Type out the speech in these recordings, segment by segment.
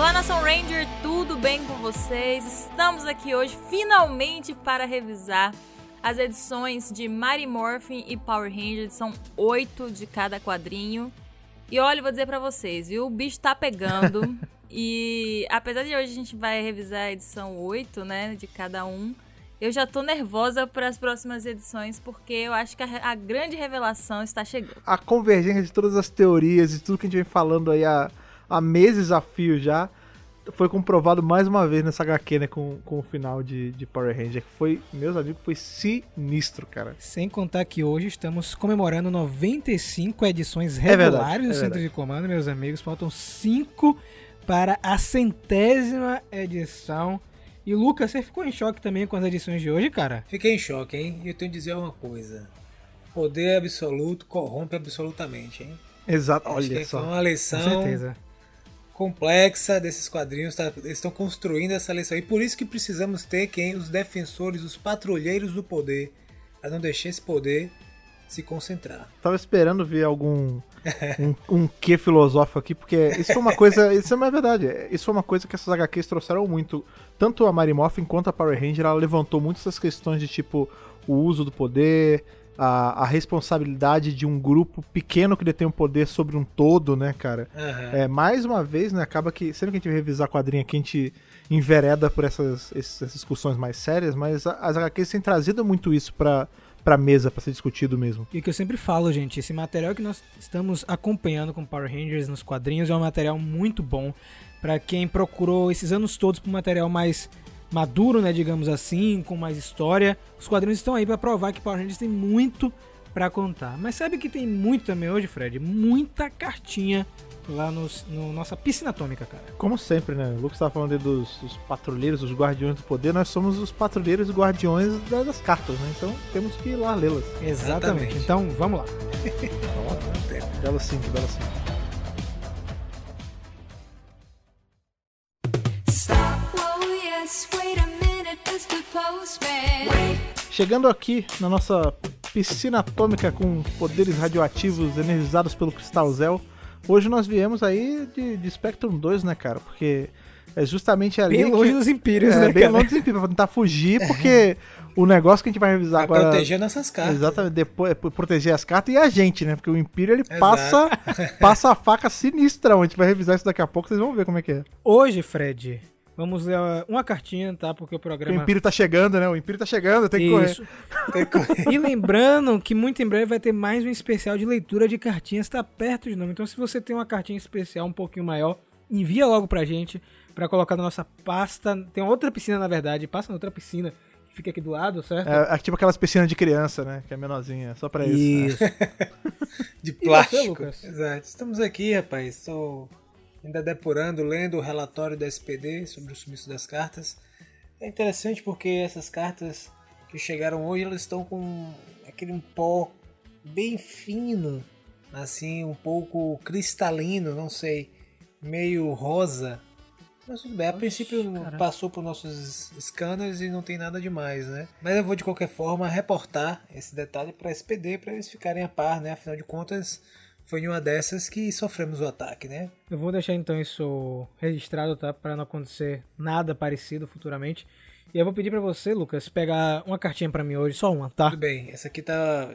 Olá, Nação Ranger, tudo bem com vocês? Estamos aqui hoje finalmente para revisar as edições de Mighty Morphin e Power Rangers. São oito de cada quadrinho. E olha, vou dizer para vocês, viu? O bicho tá pegando. e apesar de hoje a gente vai revisar a edição 8, né, de cada um, eu já tô nervosa para as próximas edições, porque eu acho que a, a, grande revelação está chegando. A convergência de todas as teorias e tudo que a gente vem falando aí há, há meses a fio já foi comprovado mais uma vez nessa HQ, né, com, com o final de, de Power Ranger, que foi, meus amigos, foi sinistro, cara. Sem contar que hoje estamos comemorando 95 edições é regulares é do é Centro de Comando, meus amigos. Faltam 5 para a centésima edição e Lucas, você ficou em choque também com as edições de hoje, cara? Fiquei em choque, hein? E eu tenho que dizer uma coisa. Poder absoluto corrompe absolutamente, hein? Exato, Acho olha que só. Foi uma lição complexa desses quadrinhos, tá? eles estão construindo essa lição. E por isso que precisamos ter quem? Os defensores, os patrulheiros do poder, para não deixar esse poder se concentrar. Tava esperando ver algum um, um quê filosófico aqui, porque isso foi uma coisa. Isso é uma verdade. Isso foi uma coisa que essas HQs trouxeram muito. Tanto a Mary Morphin quanto a Power Ranger, ela levantou muito essas questões de tipo o uso do poder, a, a responsabilidade de um grupo pequeno que detém o um poder sobre um todo, né, cara? Uhum. É, mais uma vez, né, acaba que, sempre que a gente revisar a quadrinha aqui, a gente envereda por essas, essas discussões mais sérias, mas as HQs têm trazido muito isso para pra mesa para ser discutido mesmo. E o que eu sempre falo, gente, esse material que nós estamos acompanhando com Power Rangers nos quadrinhos é um material muito bom para quem procurou esses anos todos por um material mais maduro, né, digamos assim, com mais história. Os quadrinhos estão aí para provar que Power Rangers tem muito para contar. Mas sabe que tem muito também hoje, Fred? Muita cartinha lá no, no, nossa piscina atômica, cara. Como sempre, né? O Lucas estava falando aí dos, dos, patrulheiros, os guardiões do poder. Nós somos os patrulheiros e guardiões das cartas, né? Então temos que ir lá lê-las. Exatamente. Exatamente. Então vamos lá. belo sim, belo sim. Chegando aqui na nossa piscina atômica com poderes radioativos energizados pelo Cristal Zel, Hoje nós viemos aí de, de Spectrum 2, né, cara? Porque é justamente ali. Bem longe dos Impérios, é, né? Bem longe dos Impérios, pra tentar fugir, porque o negócio que a gente vai revisar pra agora. proteger nossas cartas. Exatamente, depois, é proteger as cartas e a gente, né? Porque o Império ele passa, passa a faca sinistra. A gente vai revisar isso daqui a pouco, vocês vão ver como é que é. Hoje, Fred, Vamos ler uma cartinha, tá? Porque o programa. O Império tá chegando, né? O Império tá chegando, tem que Isso. correr. E lembrando que muito em breve vai ter mais um especial de leitura de cartinhas, tá perto de nome. Então, se você tem uma cartinha especial um pouquinho maior, envia logo pra gente, pra colocar na nossa pasta. Tem outra piscina, na verdade, passa na outra piscina que fica aqui do lado, certo? É, é tipo aquelas piscinas de criança, né? Que é menorzinha, só pra isso. Isso. de plástico. Você, Exato. Estamos aqui, rapaz. Estou ainda depurando, lendo o relatório da SPD sobre o sumiço das cartas. É interessante porque essas cartas que chegaram hoje elas estão com aquele um pó bem fino, assim, um pouco cristalino, não sei, meio rosa. Mas tudo bem, a princípio Caramba. passou por nossos scanners e não tem nada demais, né? Mas eu vou de qualquer forma reportar esse detalhe para a SPD para eles ficarem a par, né? Afinal de contas, foi em uma dessas que sofremos o ataque, né? Eu vou deixar então isso registrado, tá? Para não acontecer nada parecido futuramente. E eu vou pedir para você, Lucas, pegar uma cartinha para mim hoje, só uma, tá? Tudo bem. Essa aqui tá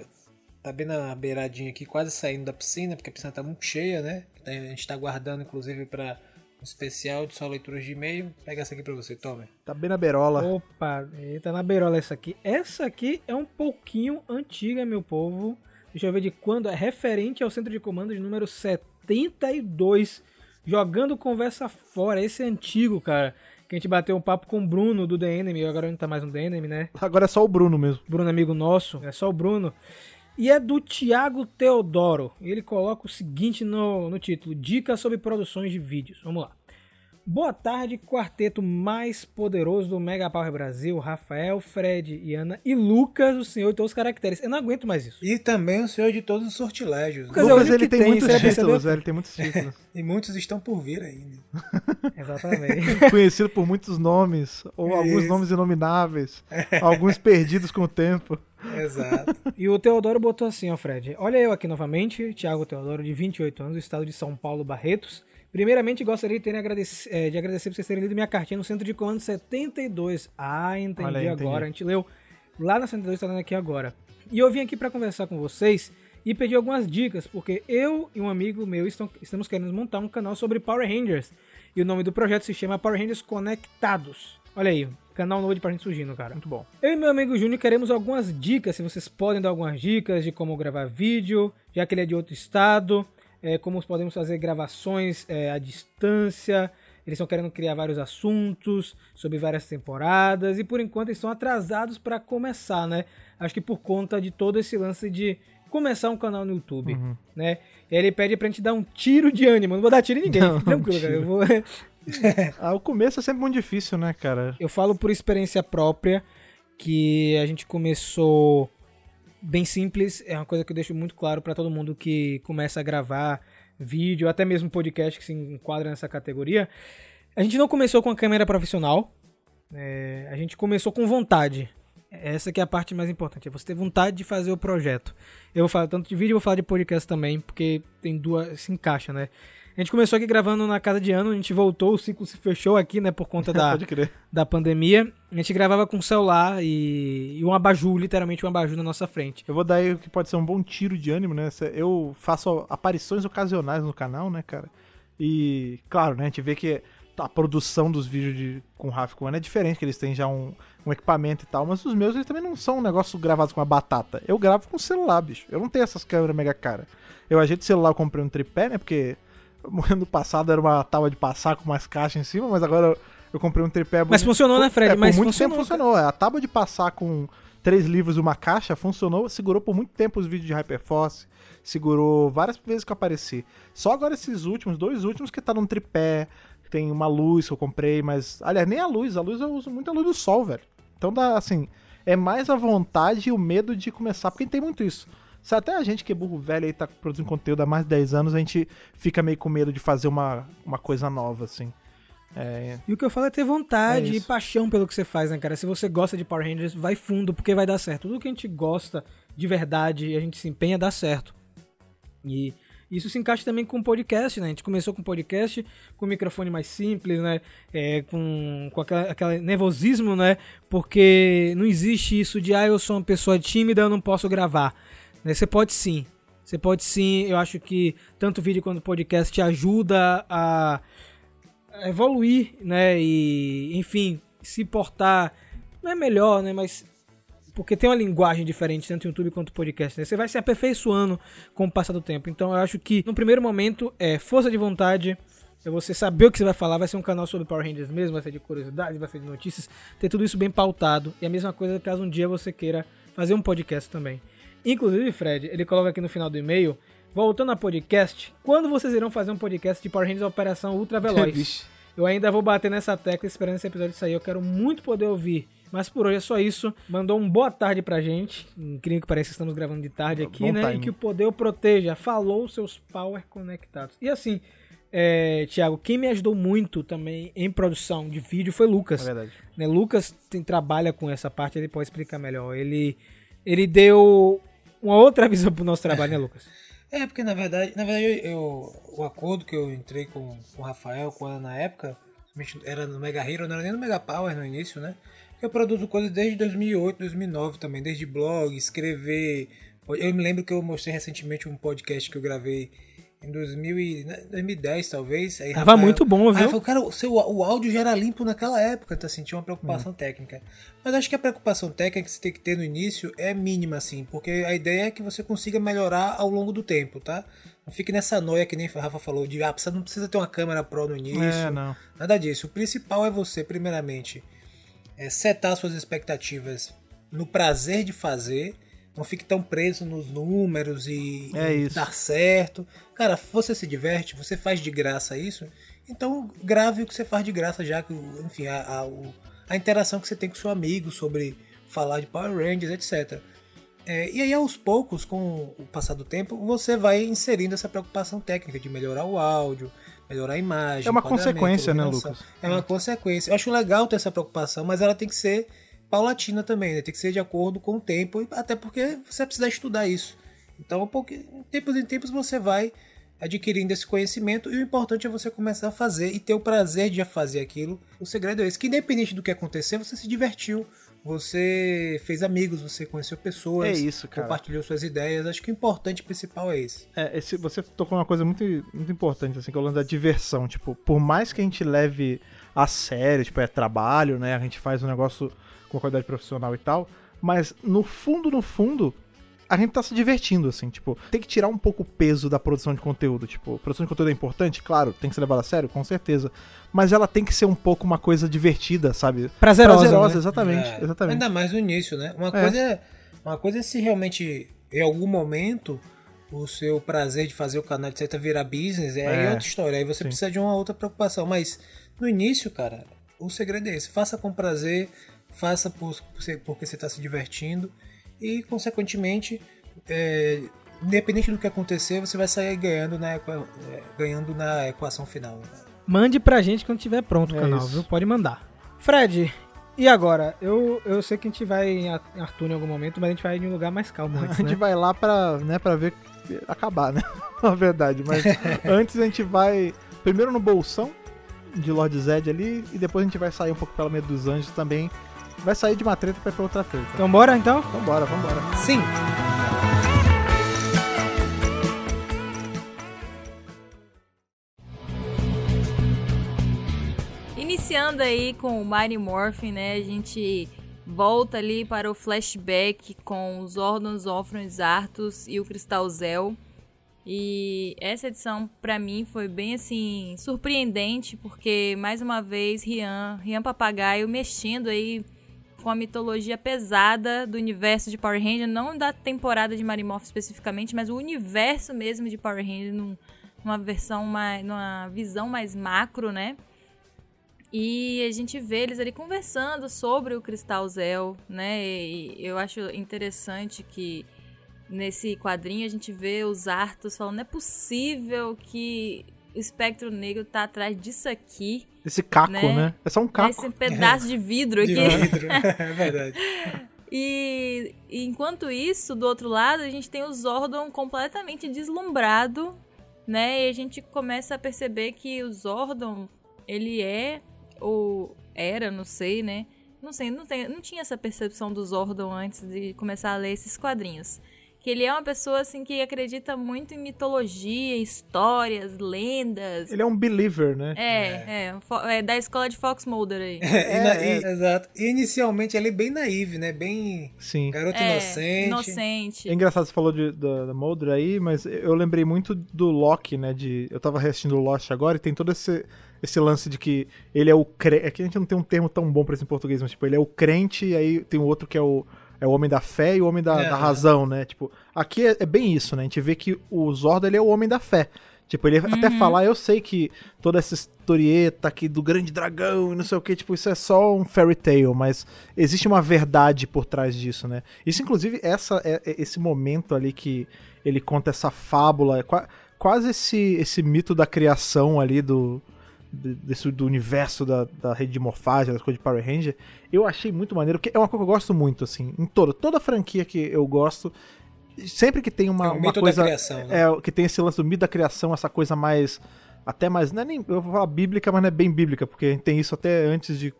tá bem na beiradinha aqui, quase saindo da piscina, porque a piscina tá muito cheia, né? A gente tá guardando inclusive para um especial de só leituras de e-mail. Pega essa aqui para você, tome. Tá bem na beirola. Opa, tá na beirola essa aqui. Essa aqui é um pouquinho antiga, meu povo. Deixa eu ver de quando é referente ao centro de comando de número 72. Jogando conversa fora. Esse é antigo, cara. Que a gente bateu um papo com o Bruno do The Enemy. Agora não tá mais no The Enemy, né? Agora é só o Bruno mesmo. Bruno, amigo nosso. É só o Bruno. E é do Thiago Teodoro. Ele coloca o seguinte no, no título: Dicas sobre produções de vídeos. Vamos lá. Boa tarde, quarteto mais poderoso do Mega Power Brasil, Rafael, Fred e Ana e Lucas, o senhor de todos os caracteres. Eu não aguento mais isso. E também o senhor de todos os sortilégios. Lucas, Lucas é ele tem, tem muitos títulos, velho, ele tem muitos títulos. e muitos estão por vir ainda. Exatamente. Conhecido por muitos nomes, ou isso. alguns nomes inomináveis, alguns perdidos com o tempo. Exato. E o Teodoro botou assim, ó, Fred. Olha eu aqui novamente, Thiago Teodoro, de 28 anos, do estado de São Paulo, Barretos Primeiramente, gostaria de, agradecer, é, de agradecer por vocês terem lido minha cartinha no centro de comando 72. Ah, entendi agora. Entendi. A gente leu lá na 72, está lendo aqui agora. E eu vim aqui para conversar com vocês e pedir algumas dicas, porque eu e um amigo meu estão, estamos querendo montar um canal sobre Power Rangers. E o nome do projeto se chama Power Rangers Conectados. Olha aí, canal novo de pra gente surgindo, cara. Muito bom. Eu e meu amigo Júnior queremos algumas dicas, se vocês podem dar algumas dicas de como gravar vídeo, já que ele é de outro estado, é, como podemos fazer gravações é, à distância. Eles estão querendo criar vários assuntos sobre várias temporadas e por enquanto eles estão atrasados para começar, né? Acho que por conta de todo esse lance de começar um canal no YouTube, uhum. né? E aí ele pede pra gente dar um tiro de ânimo. Não vou dar tiro em ninguém, não, tranquilo, cara. Eu vou... ah, o começo é sempre muito difícil, né, cara? Eu falo por experiência própria que a gente começou bem simples. É uma coisa que eu deixo muito claro para todo mundo que começa a gravar vídeo, até mesmo podcast que se enquadra nessa categoria. A gente não começou com a câmera profissional. É, a gente começou com vontade. Essa que é a parte mais importante, é você ter vontade de fazer o projeto. Eu vou falar tanto de vídeo, vou falar de podcast também, porque tem duas, se encaixa, né? A gente começou aqui gravando na casa de ano, a gente voltou, o ciclo se fechou aqui, né, por conta da, da pandemia. A gente gravava com celular e, e um abajur, literalmente um abajur na nossa frente. Eu vou dar aí o que pode ser um bom tiro de ânimo, né? Eu faço aparições ocasionais no canal, né, cara? E, claro, né, a gente vê que a produção dos vídeos de, com Raf One é diferente, que eles têm já um, um equipamento e tal, mas os meus eles também não são um negócio gravados com uma batata. Eu gravo com celular, bicho. Eu não tenho essas câmeras mega cara. Eu ajeito o celular, eu comprei um tripé, né? Porque ano passado era uma tábua de passar com umas caixas em cima, mas agora eu comprei um tripé. Mas funcionou, né, Fred? É, mas muito funcionou, tempo funcionou. A tábua de passar com três livros e uma caixa funcionou, segurou por muito tempo os vídeos de Hyperforce, segurou várias vezes que eu apareci. Só agora esses últimos, dois últimos que tá num tripé, tem uma luz que eu comprei, mas. Aliás, nem a luz, a luz eu uso muito a luz do sol, velho. Então dá assim. É mais a vontade e o medo de começar, porque tem muito isso. Se até a gente que é burro velho aí tá produzindo conteúdo há mais de 10 anos, a gente fica meio com medo de fazer uma, uma coisa nova, assim. É... E o que eu falo é ter vontade é e paixão pelo que você faz, né, cara? Se você gosta de Power Rangers, vai fundo, porque vai dar certo. Tudo que a gente gosta de verdade e a gente se empenha, dá certo. E isso se encaixa também com o podcast, né? A gente começou com podcast, com um microfone mais simples, né? É, com com aquela, aquele nervosismo, né? Porque não existe isso de, ah, eu sou uma pessoa tímida, eu não posso gravar. Né? Você pode sim. Você pode sim. Eu acho que tanto vídeo quanto podcast te ajuda a evoluir, né? E, enfim, se portar. Não é melhor, né? Mas porque tem uma linguagem diferente, tanto YouTube quanto podcast. Né? Você vai se aperfeiçoando com o passar do tempo. Então eu acho que no primeiro momento é força de vontade, é você saber o que você vai falar. Vai ser um canal sobre Power Rangers mesmo, vai ser de curiosidades, vai ser de notícias. Ter tudo isso bem pautado. E a mesma coisa caso um dia você queira fazer um podcast também. Inclusive, Fred, ele coloca aqui no final do e-mail. Voltando a podcast, quando vocês irão fazer um podcast de Power Rangers Operação Ultra Veloz? Eu ainda vou bater nessa tecla esperando esse episódio sair. Eu quero muito poder ouvir mas por hoje é só isso. Mandou um boa tarde pra gente. Incrível que pareça, estamos gravando de tarde aqui, Bom né? Time. E que o poder o proteja. Falou seus power conectados. E assim, é, Tiago, quem me ajudou muito também em produção de vídeo foi Lucas. É verdade. Né, Lucas tem, trabalha com essa parte, ele pode explicar melhor. Ele, ele deu uma outra visão pro nosso trabalho, né, Lucas? É, porque na verdade, na verdade eu, o acordo que eu entrei com, com o Rafael, com ela na época, era no Mega Hero, não era nem no Mega Power no início, né? Eu produzo coisas desde 2008, 2009 também, desde blog, escrever. Eu me lembro que eu mostrei recentemente um podcast que eu gravei em 2000 e, 2010, né, talvez. Aí, Tava Rafael, muito bom, viu? Aí falou, cara, o, seu, o áudio já era limpo naquela época, então assim, tinha uma preocupação hum. técnica. Mas acho que a preocupação técnica que você tem que ter no início é mínima, assim, porque a ideia é que você consiga melhorar ao longo do tempo, tá? Não fique nessa noia que nem o Rafa falou, de ah, você não precisa ter uma câmera pro no início. É, não. Nada disso. O principal é você, primeiramente, é, setar suas expectativas no prazer de fazer. Não fique tão preso nos números e, é e dar certo. Cara, você se diverte, você faz de graça isso. Então grave o que você faz de graça, já que, enfim, a, a, a interação que você tem com seu amigo sobre falar de Power Rangers, etc. É, e aí, aos poucos, com o passar do tempo, você vai inserindo essa preocupação técnica de melhorar o áudio, melhorar a imagem. É uma consequência, né, Lucas? É uma consequência. Eu acho legal ter essa preocupação, mas ela tem que ser paulatina também, né? Tem que ser de acordo com o tempo, até porque você precisa estudar isso. Então, um em tempos em tempos você vai adquirindo esse conhecimento e o importante é você começar a fazer e ter o prazer de fazer aquilo. O segredo é esse, que independente do que acontecer, você se divertiu, você fez amigos, você conheceu pessoas, é isso, cara. compartilhou suas ideias. Acho que o importante principal é esse. É, esse, você tocou uma coisa muito, muito importante, assim, que é o lance da diversão. Tipo, por mais que a gente leve a sério, tipo, é trabalho, né? A gente faz um negócio com qualidade profissional e tal, mas no fundo, no fundo, a gente tá se divertindo, assim, tipo, tem que tirar um pouco o peso da produção de conteúdo. Tipo, produção de conteúdo é importante, claro, tem que ser levada a sério, com certeza. Mas ela tem que ser um pouco uma coisa divertida, sabe? Prazerosa. Prazerosa, né? exatamente, É, exatamente. Ainda mais no início, né? Uma, É. Coisa é, uma coisa é se realmente, em algum momento, o seu prazer de fazer o canal, etc., virar business, é, aí É, outra história. Aí você sim. precisa de uma outra preocupação. Mas no início, cara, o segredo é esse. Faça com prazer, faça por, porque você está se divertindo e, consequentemente, é, independente do que acontecer, você vai sair ganhando na, é, ganhando na equação final. né? Mande pra gente quando tiver pronto o É canal, isso. viu? Pode mandar. Fred, e agora? Eu, eu sei que a gente vai em Ar- em Arthur em algum momento, mas a gente vai em um lugar mais calmo A antes, gente né? vai lá pra, né, pra ver acabar, né? Na verdade. Mas antes a gente vai primeiro no bolsão de Lord Zed ali e depois a gente vai sair um pouco pela meio dos anjos também. Vai sair de uma treta pra ir pra outra treta. Então bora então? Vambora, vambora. Sim! Iniciando aí com o Mighty Morphin, né? A gente volta ali para o flashback com os Ordons, Ofrons, Arthus e o Cristal Zel. E essa edição, pra mim, foi bem assim, surpreendente, porque mais uma vez Rian, Rian Papagaio mexendo aí com a mitologia pesada do universo de Power Ranger, não da temporada de Marimorph especificamente, mas o universo mesmo de Power Ranger num- numa versão mais, numa visão mais macro, né? E a gente vê eles ali conversando sobre o Cristal Zel, né? E eu acho interessante que nesse quadrinho a gente vê os Arthos falando: não é possível que o espectro negro tá atrás disso aqui, Esse caco, Né? né? É só um caco. esse pedaço de vidro De aqui. vidro. é verdade. E, e enquanto isso, do outro lado, a gente tem o Zordon completamente deslumbrado, né? E a gente começa a perceber que o Zordon, ele é, ou era, não sei, né? Não sei, não, tem, não tinha essa percepção do Zordon antes de começar a ler esses quadrinhos. Que ele é uma pessoa, assim, que acredita muito em mitologia, histórias, lendas. Ele é um believer, né? É, é, fo- é da escola de Fox Mulder aí. É, e na- é. e- exato. E inicialmente ele é bem naive, né? Bem Sim. garoto É, inocente. inocente. É engraçado você falou de, da, da Mulder aí, mas eu lembrei muito do Loki, né? De, eu tava assistindo o Lost agora e tem todo esse, esse lance de que ele é o crente. Aqui a gente não tem um termo tão bom pra isso em português, mas tipo, ele é o crente e aí tem o outro que é o, é o homem da fé e o homem da, É. da razão, né? Tipo, aqui é, é bem isso, né? A gente vê que o Zordon ele é o homem da fé. Tipo, ele até falar, eu sei que toda essa historieta aqui do grande dragão e não sei o que, tipo, isso é só um fairy tale, mas existe uma verdade por trás disso, né? Isso, inclusive, essa, é, é esse momento ali que ele conta essa fábula, é qua- quase esse, esse mito da criação ali do, desse, do universo da, da rede de morfagem, das coisas de Power Ranger, eu achei muito maneiro, porque é uma coisa que eu gosto muito, assim, em toda, toda franquia que eu gosto, sempre que tem uma, É o uma mito da coisa... criação, né? É, que tem esse lance do mito da criação, essa coisa mais. Até mais. Não é nem. Eu vou falar bíblica, mas não é bem bíblica, porque tem isso até antes de,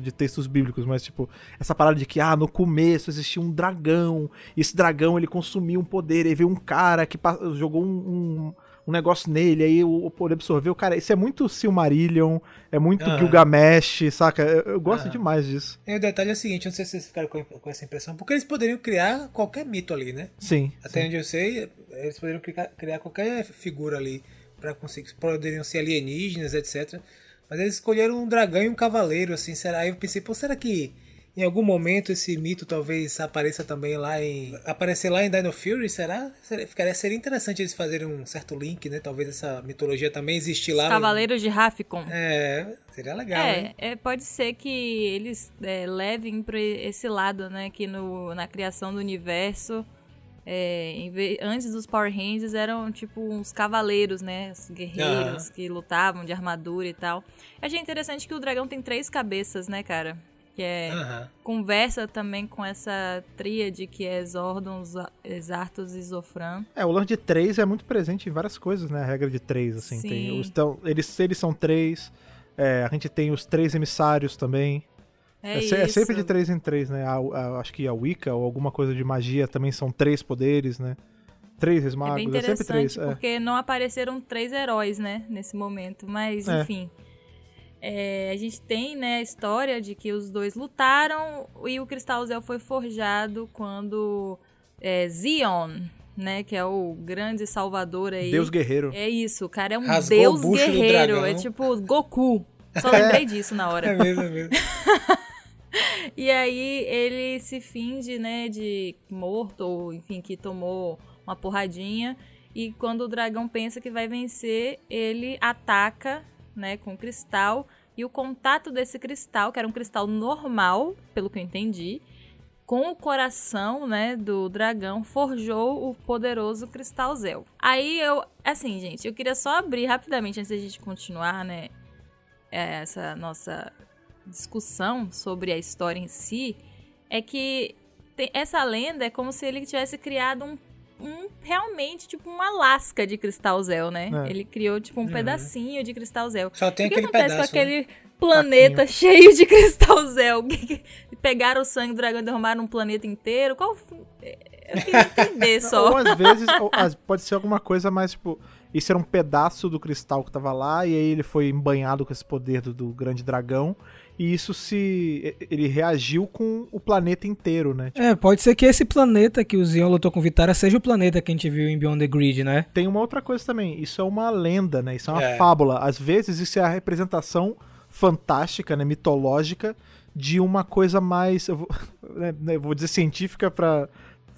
de textos bíblicos, mas tipo, essa parada de que, ah, no começo existia um dragão, e esse dragão ele consumia um poder, aí veio um cara que jogou um, um, negócio nele, aí o, o poder absorveu. Cara, isso é muito Silmarillion, é muito Aham. Gilgamesh, saca? Eu, eu gosto Aham. demais disso. E o detalhe é o seguinte, não sei se vocês ficaram com, com essa impressão, porque eles poderiam criar qualquer mito ali, né? Sim. Até onde eu sei, eles poderiam criar, criar qualquer figura ali para conseguir, poderiam ser alienígenas, etc. Mas eles escolheram um dragão e um cavaleiro, assim, será? Aí eu pensei, pô, será que em algum momento esse mito talvez apareça também lá em. aparecer lá em Dino Fury, será? Seria, ficaria, seria interessante eles fazerem um certo link, né? Talvez essa mitologia também existir lá. Cavaleiros de Rafficon. É, seria legal? É, é, pode ser que eles é, levem para esse lado, né? Que no, na criação do universo, é, em ve- antes dos Power Rangers eram tipo uns cavaleiros, né? Os guerreiros que lutavam de armadura e tal. Eu achei interessante que o dragão tem três cabeças, né, cara? Que é uhum. conversa também com essa tríade que é Zordon, Zartos e Zofran. É, o lance de três é muito presente em várias coisas, né? A regra de três, assim. Sim. Tem os, então, eles, eles são três, é, a gente tem os três emissários também. É, é, é, sempre de três em três, né? A, a, acho que a Wicca ou alguma coisa de magia também são três poderes, né? Três magos, é, bem interessante, é sempre três. É. Porque não apareceram três heróis, né? Nesse momento, mas é. enfim... É, a gente tem né, a história de que os dois lutaram e o Cristal Zel foi forjado quando é, Zion, né, que é o grande salvador aí. Deus guerreiro. É isso, o cara é um Rasgou deus guerreiro, é tipo Goku. Só lembrei disso na hora. É mesmo, é mesmo. e aí ele se finge, né, de morto ou enfim, que tomou uma porradinha e quando o dragão pensa que vai vencer, ele ataca né, com cristal e o contato desse cristal, que era um cristal normal, pelo que eu entendi, com o coração, né, do dragão, forjou o poderoso cristal Zel. Aí eu, assim, gente, eu queria só abrir rapidamente antes da gente continuar, né, essa nossa discussão sobre a história em si, é que essa lenda é como se ele tivesse criado um um realmente, tipo, uma lasca de cristal Zel, né? É. Ele criou, tipo, um uhum. pedacinho de cristal Zel. Só tem o que aquele acontece pedaço, com aquele né? planeta cheio de cristal Zel? Pegaram o sangue do dragão e derrubaram um planeta inteiro? Qual. Eu queria entender só. ou às vezes, ou, pode ser alguma coisa mais, tipo. Isso era um pedaço do cristal que tava lá, e aí ele foi embanhado com esse poder do, do grande dragão e isso se. ele reagiu com o planeta inteiro, né? Tipo, é, pode ser que esse planeta que o Zion lutou com Vitara seja o planeta que a gente viu em Beyond the Grid, né? Tem uma outra coisa também, isso é uma lenda, né? Isso é uma é. fábula. Às vezes isso é a representação fantástica, né, mitológica de uma coisa mais, eu vou, né, eu vou dizer científica para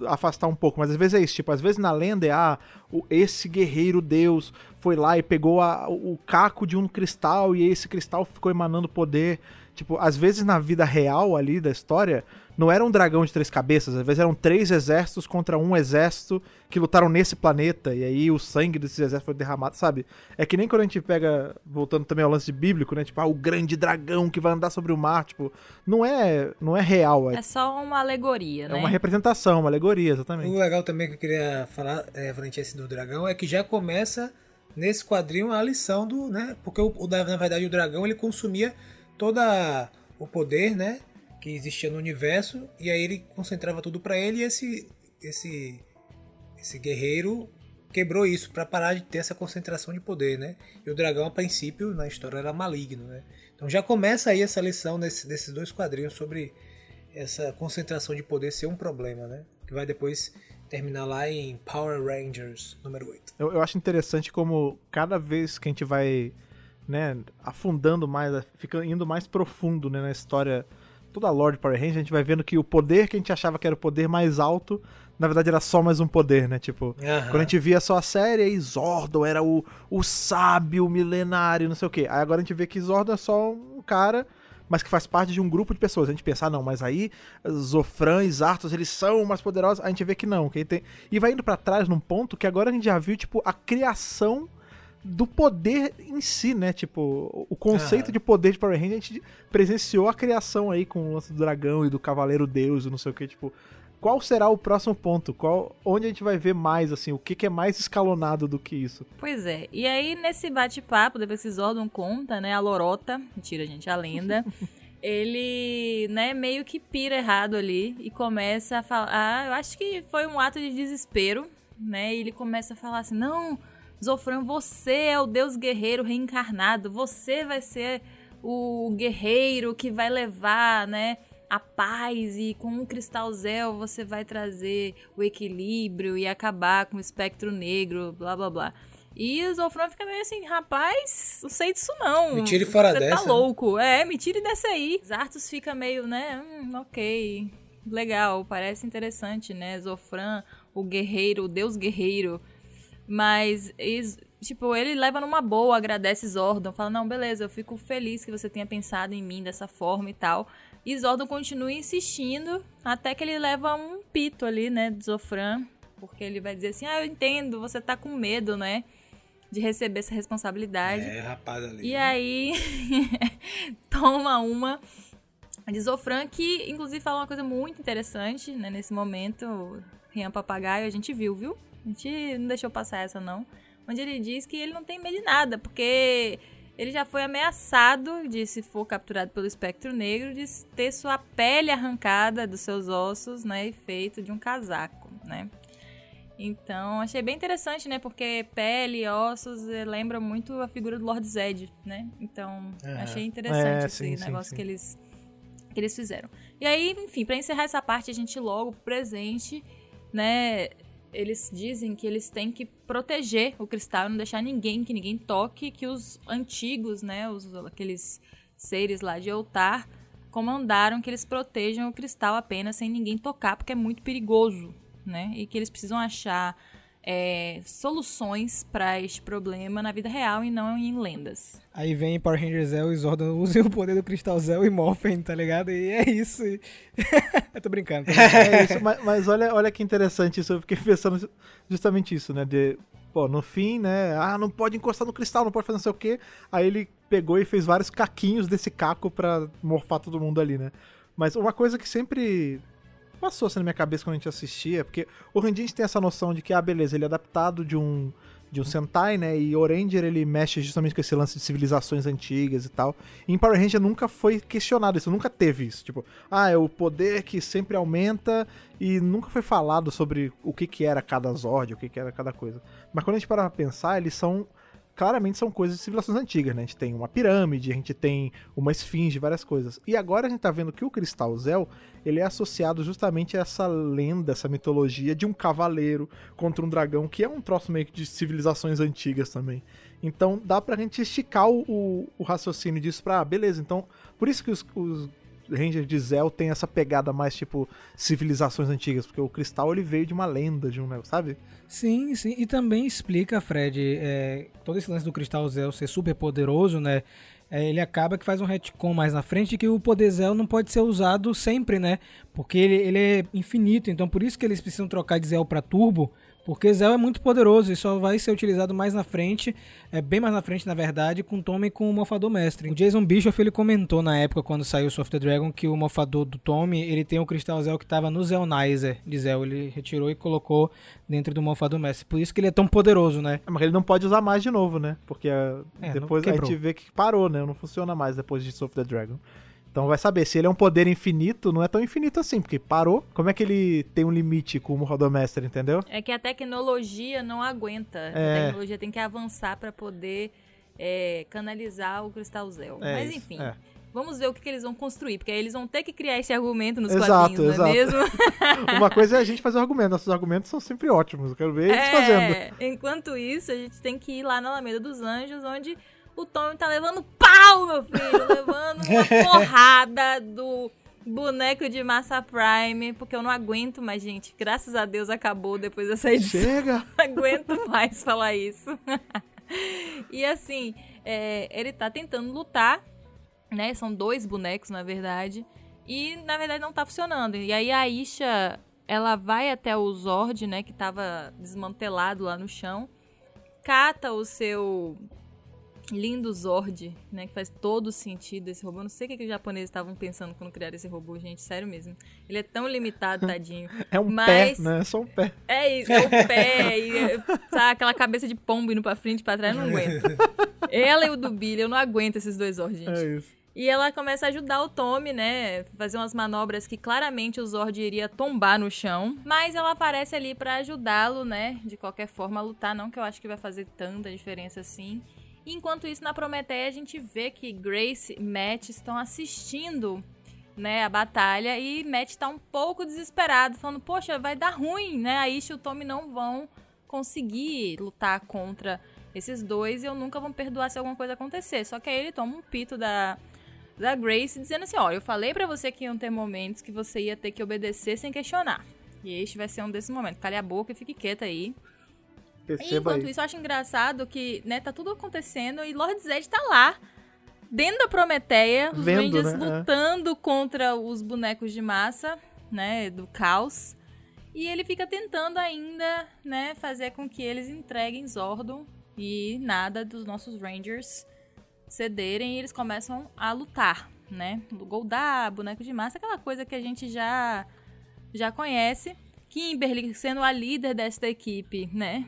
afastar um pouco, mas às vezes é isso, tipo, às vezes na lenda é, ah, o, esse guerreiro deus foi lá e pegou a, o caco de um cristal e esse cristal ficou emanando poder Tipo, às vezes na vida real ali da história, não era um dragão de três cabeças, às vezes eram três exércitos contra um exército que lutaram nesse planeta, e aí o sangue desses exércitos foi derramado, sabe? É que nem quando a gente pega, voltando também ao lance bíblico, né? Tipo, ah, o grande dragão que vai andar sobre o mar, tipo, não é, não é real. É, é só uma alegoria, é né? É uma representação, uma alegoria, exatamente. O legal também que eu queria falar, é, frente a esse do dragão, é que já começa nesse quadrinho a lição do, né? Porque o, na verdade o dragão ele consumia toda o poder, né, que existia no universo e aí ele concentrava tudo para ele e esse esse esse guerreiro quebrou isso para parar de ter essa concentração de poder, né? E o dragão a princípio na história era maligno, né? Então já começa aí essa lição nesse, desses dois quadrinhos sobre essa concentração de poder ser um problema, né? Que vai depois terminar lá em Power Rangers número 8. Eu, eu acho interessante como cada vez que a gente vai né, afundando mais, ficando indo mais profundo né, na história, toda a Lord Power Rangers, a gente vai vendo que o poder que a gente achava que era o poder mais alto, na verdade era só mais um poder, né? Tipo, uhum. quando a gente via só a série, aí Zordon era o, o sábio milenário, não sei o quê. Aí agora a gente vê que Zordon é só um cara mas que faz parte de um grupo de pessoas. A gente pensa, ah, não, mas aí Zofran e Zartos, eles são mais poderosos. A gente vê que não. Que tem... E vai indo para trás num ponto que agora a gente já viu, tipo, a criação do poder em si, né? Tipo, o conceito de poder de Power Rangers, a gente presenciou a criação aí com o lance do dragão e do cavaleiro deus e não sei o que, tipo, qual será o próximo ponto? Qual, onde a gente vai ver mais, assim, o que, que é mais escalonado do que isso? Pois é, e aí nesse bate-papo, depois que Zordon conta, né, a Lorota, mentira gente, a lenda, ele, né, meio que pira errado ali e começa a falar, ah, eu acho que foi um ato de desespero, né, e ele começa a falar assim, não Zofran, você é o deus guerreiro reencarnado, você vai ser o guerreiro que vai levar, né, a paz e com um cristal Zel você vai trazer o equilíbrio e acabar com o espectro negro, blá blá blá. E o Zofran fica meio assim, rapaz, não sei disso não. Me tire fora você tá dessa. Você tá louco. Né? É, me tire dessa aí. Zartos fica meio, né, hum, ok, legal, parece interessante, né, Zofran, o guerreiro, o deus guerreiro mas, tipo, ele leva numa boa, agradece Zordon, fala: Não, beleza, eu fico feliz que você tenha pensado em mim dessa forma e tal. E Zordon continua insistindo até que ele leva um pito ali, né, de Zofran, porque ele vai dizer assim: Ah, eu entendo, você tá com medo, né? De receber essa responsabilidade. É, rapaz ali. E aí, toma uma. de Zofran, que inclusive fala uma coisa muito interessante, né, nesse momento, Rian Papagaio, a gente viu, viu? A gente não deixou passar essa, não. Onde ele diz que ele não tem medo de nada, porque ele já foi ameaçado de, se for capturado pelo espectro negro, de ter sua pele arrancada dos seus ossos, né, e feito de um casaco, né? Então, achei bem interessante, né? Porque pele e ossos eh, lembra muito a figura do Lord Zed, né? Então, é. achei interessante é, esse sim, negócio sim, sim. que eles que eles fizeram. E aí, enfim, para encerrar essa parte, a gente logo presente, né? Eles dizem que eles têm que proteger o cristal, não deixar ninguém, que ninguém toque, que os antigos, né, os aqueles seres lá de Altar comandaram que eles protejam o cristal apenas sem ninguém tocar, porque é muito perigoso, né? E que eles precisam achar é, soluções para este problema na vida real e não em lendas. Aí vem Power Rangers Zell e Zordon usem o poder do Cristal Zell e morfem, tá ligado? E é isso. eu tô brincando. Brincando. é isso, mas, mas, olha, olha que interessante isso. Eu fiquei pensando justamente isso, né? De, pô, no fim, né? Ah, não pode encostar no cristal, não pode fazer não sei o quê. Aí ele pegou e fez vários caquinhos desse caco pra morfar todo mundo ali, né? Mas uma coisa que sempre passou assim na minha cabeça quando a gente assistia, porque o Ranger tem essa noção de que, ah, beleza, ele é adaptado de um de um Sentai, né? E o Ranger ele mexe justamente com esse lance de civilizações antigas e tal. E em Power Ranger nunca foi questionado isso, nunca teve isso. Tipo, ah, é o poder que sempre aumenta e nunca foi falado sobre o que que era cada Zord, o que que era cada coisa. Mas quando a gente para pra pensar, eles são claramente são coisas de civilizações antigas, né? A gente tem uma pirâmide, a gente tem uma esfinge, várias coisas. E agora a gente tá vendo que o Cristal Zel, ele é associado justamente a essa lenda, essa mitologia de um cavaleiro contra um dragão, que é um troço meio que de civilizações antigas também. Então dá pra gente esticar o, o raciocínio disso pra, ah, beleza, então, por isso que os, os Ranger de Zel tem essa pegada mais tipo civilizações antigas, porque o cristal ele veio de uma lenda, de um negócio, sabe? Sim, sim. E também explica, Fred, é, todo esse lance do cristal Zel ser super poderoso, né? É, ele acaba que faz um retcon mais na frente que o poder Zel não pode ser usado sempre, né? Porque ele, ele é infinito, então por isso que eles precisam trocar de Zel para Turbo, porque Zell é muito poderoso e só vai ser utilizado mais na frente, é bem mais na frente na verdade, com Tommy com o Mofador Mestre. O Jason Bischoff ele comentou na época quando saiu o Soft the Dragon que o Mofador do Tommy ele tem o Cristal Zell que estava no Zellnizer de Zell, ele retirou e colocou dentro do Mofador Mestre. Por isso que ele é tão poderoso, né? É, mas ele não pode usar mais de novo, né? Porque é, depois a gente vê que parou, né? Não funciona mais depois de Soft the Dragon. Então vai saber, se ele é um poder infinito, não é tão infinito assim, porque parou. Como é que ele tem um limite com o Rodomestre, entendeu? É que a tecnologia não aguenta. É. A tecnologia tem que avançar para poder é, canalizar o Cristal Zel. É Mas enfim. É. Vamos ver o que, que, eles vão construir, porque aí eles vão ter que criar esse argumento nos exato, quadrinhos, não é exato. mesmo? Uma coisa é a gente fazer o argumento, nossos argumentos são sempre ótimos, eu quero ver eles é, fazendo. Enquanto isso, a gente tem que ir lá na Alameda dos Anjos, onde o Tommy tá levando pau, meu filho. levando uma porrada do boneco de Massa Prime, porque eu não aguento mais, gente. Graças a Deus acabou depois dessa edição. Chega! não aguento mais falar isso. e assim, é, ele tá tentando lutar, né? São dois bonecos, na verdade. E, na verdade, não tá funcionando. E aí a Isha, ela vai até o Zord, né? Que tava desmantelado lá no chão. Cata o seu lindo Zord, né? Que faz todo sentido esse robô. Não sei o que, que os japoneses estavam pensando quando criaram esse robô, gente. Sério mesmo. Ele é tão limitado, tadinho. É um Mas... pé, né? É só um pé. É isso, é o pé. e, sabe, aquela cabeça de pombo indo pra frente e pra trás, eu não aguento. Ela e o do Billy, eu não aguento esses dois Zord, gente. É isso. E ela começa a ajudar o Tommy, né? Fazer umas manobras que claramente o Zord iria tombar no chão. Mas ela aparece ali para ajudá-lo, né? De qualquer forma a lutar. Não que eu acho que vai fazer tanta diferença assim. Enquanto isso, na Prometeia, a gente vê que Grace e Matt estão assistindo né, a batalha e Matt está um pouco desesperado, falando, poxa, vai dar ruim, né? A Isha e o Tommy não vão conseguir lutar contra esses dois e eu nunca vou perdoar se alguma coisa acontecer. Só que aí ele toma um pito da, da Grace dizendo assim, olha, eu falei para você que iam ter momentos que você ia ter que obedecer sem questionar. E este vai ser um desses momentos. Cale a boca e fique quieta aí. Perceba Enquanto aí. isso, eu acho engraçado que, né, tá tudo acontecendo e Lord Zed tá lá, dentro da Prometeia, os Vendo, Rangers né? É. lutando é. contra os bonecos de massa, né, do caos. E ele fica tentando ainda, né, fazer com que eles entreguem Zordon e nada dos nossos Rangers cederem e eles começam a lutar, né? Goldar, boneco de massa, aquela coisa que a gente já já conhece. Kimberly, sendo a líder desta equipe, né?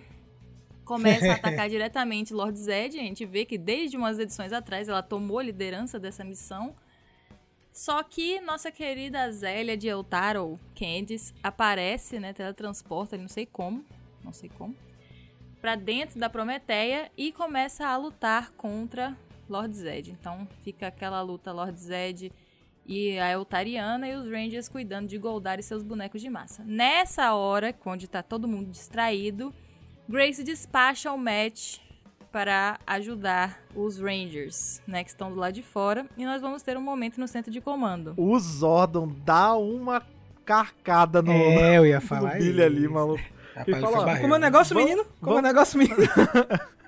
Começa a atacar diretamente Lord Zed. A gente vê que desde umas edições atrás ela tomou a liderança dessa missão. Só que nossa querida Zélia de Eltaro Candice aparece, né? Teletransporta, não sei como, não sei como, para dentro da Prometeia e começa a lutar contra Lord Zed. Então fica aquela luta Lord Zed e a Eltariana e os Rangers cuidando de Goldar e seus bonecos de massa. Nessa hora, onde tá todo mundo distraído, Grace despacha o match para ajudar os Rangers, né, que estão do lado de fora, e nós vamos ter um momento no centro de comando. O Zordon dá uma carcada no, é, eu ia falar no Billy ali, maluco. Rapaz, fala, como é o negócio, vamos, menino? Como é o negócio, menino?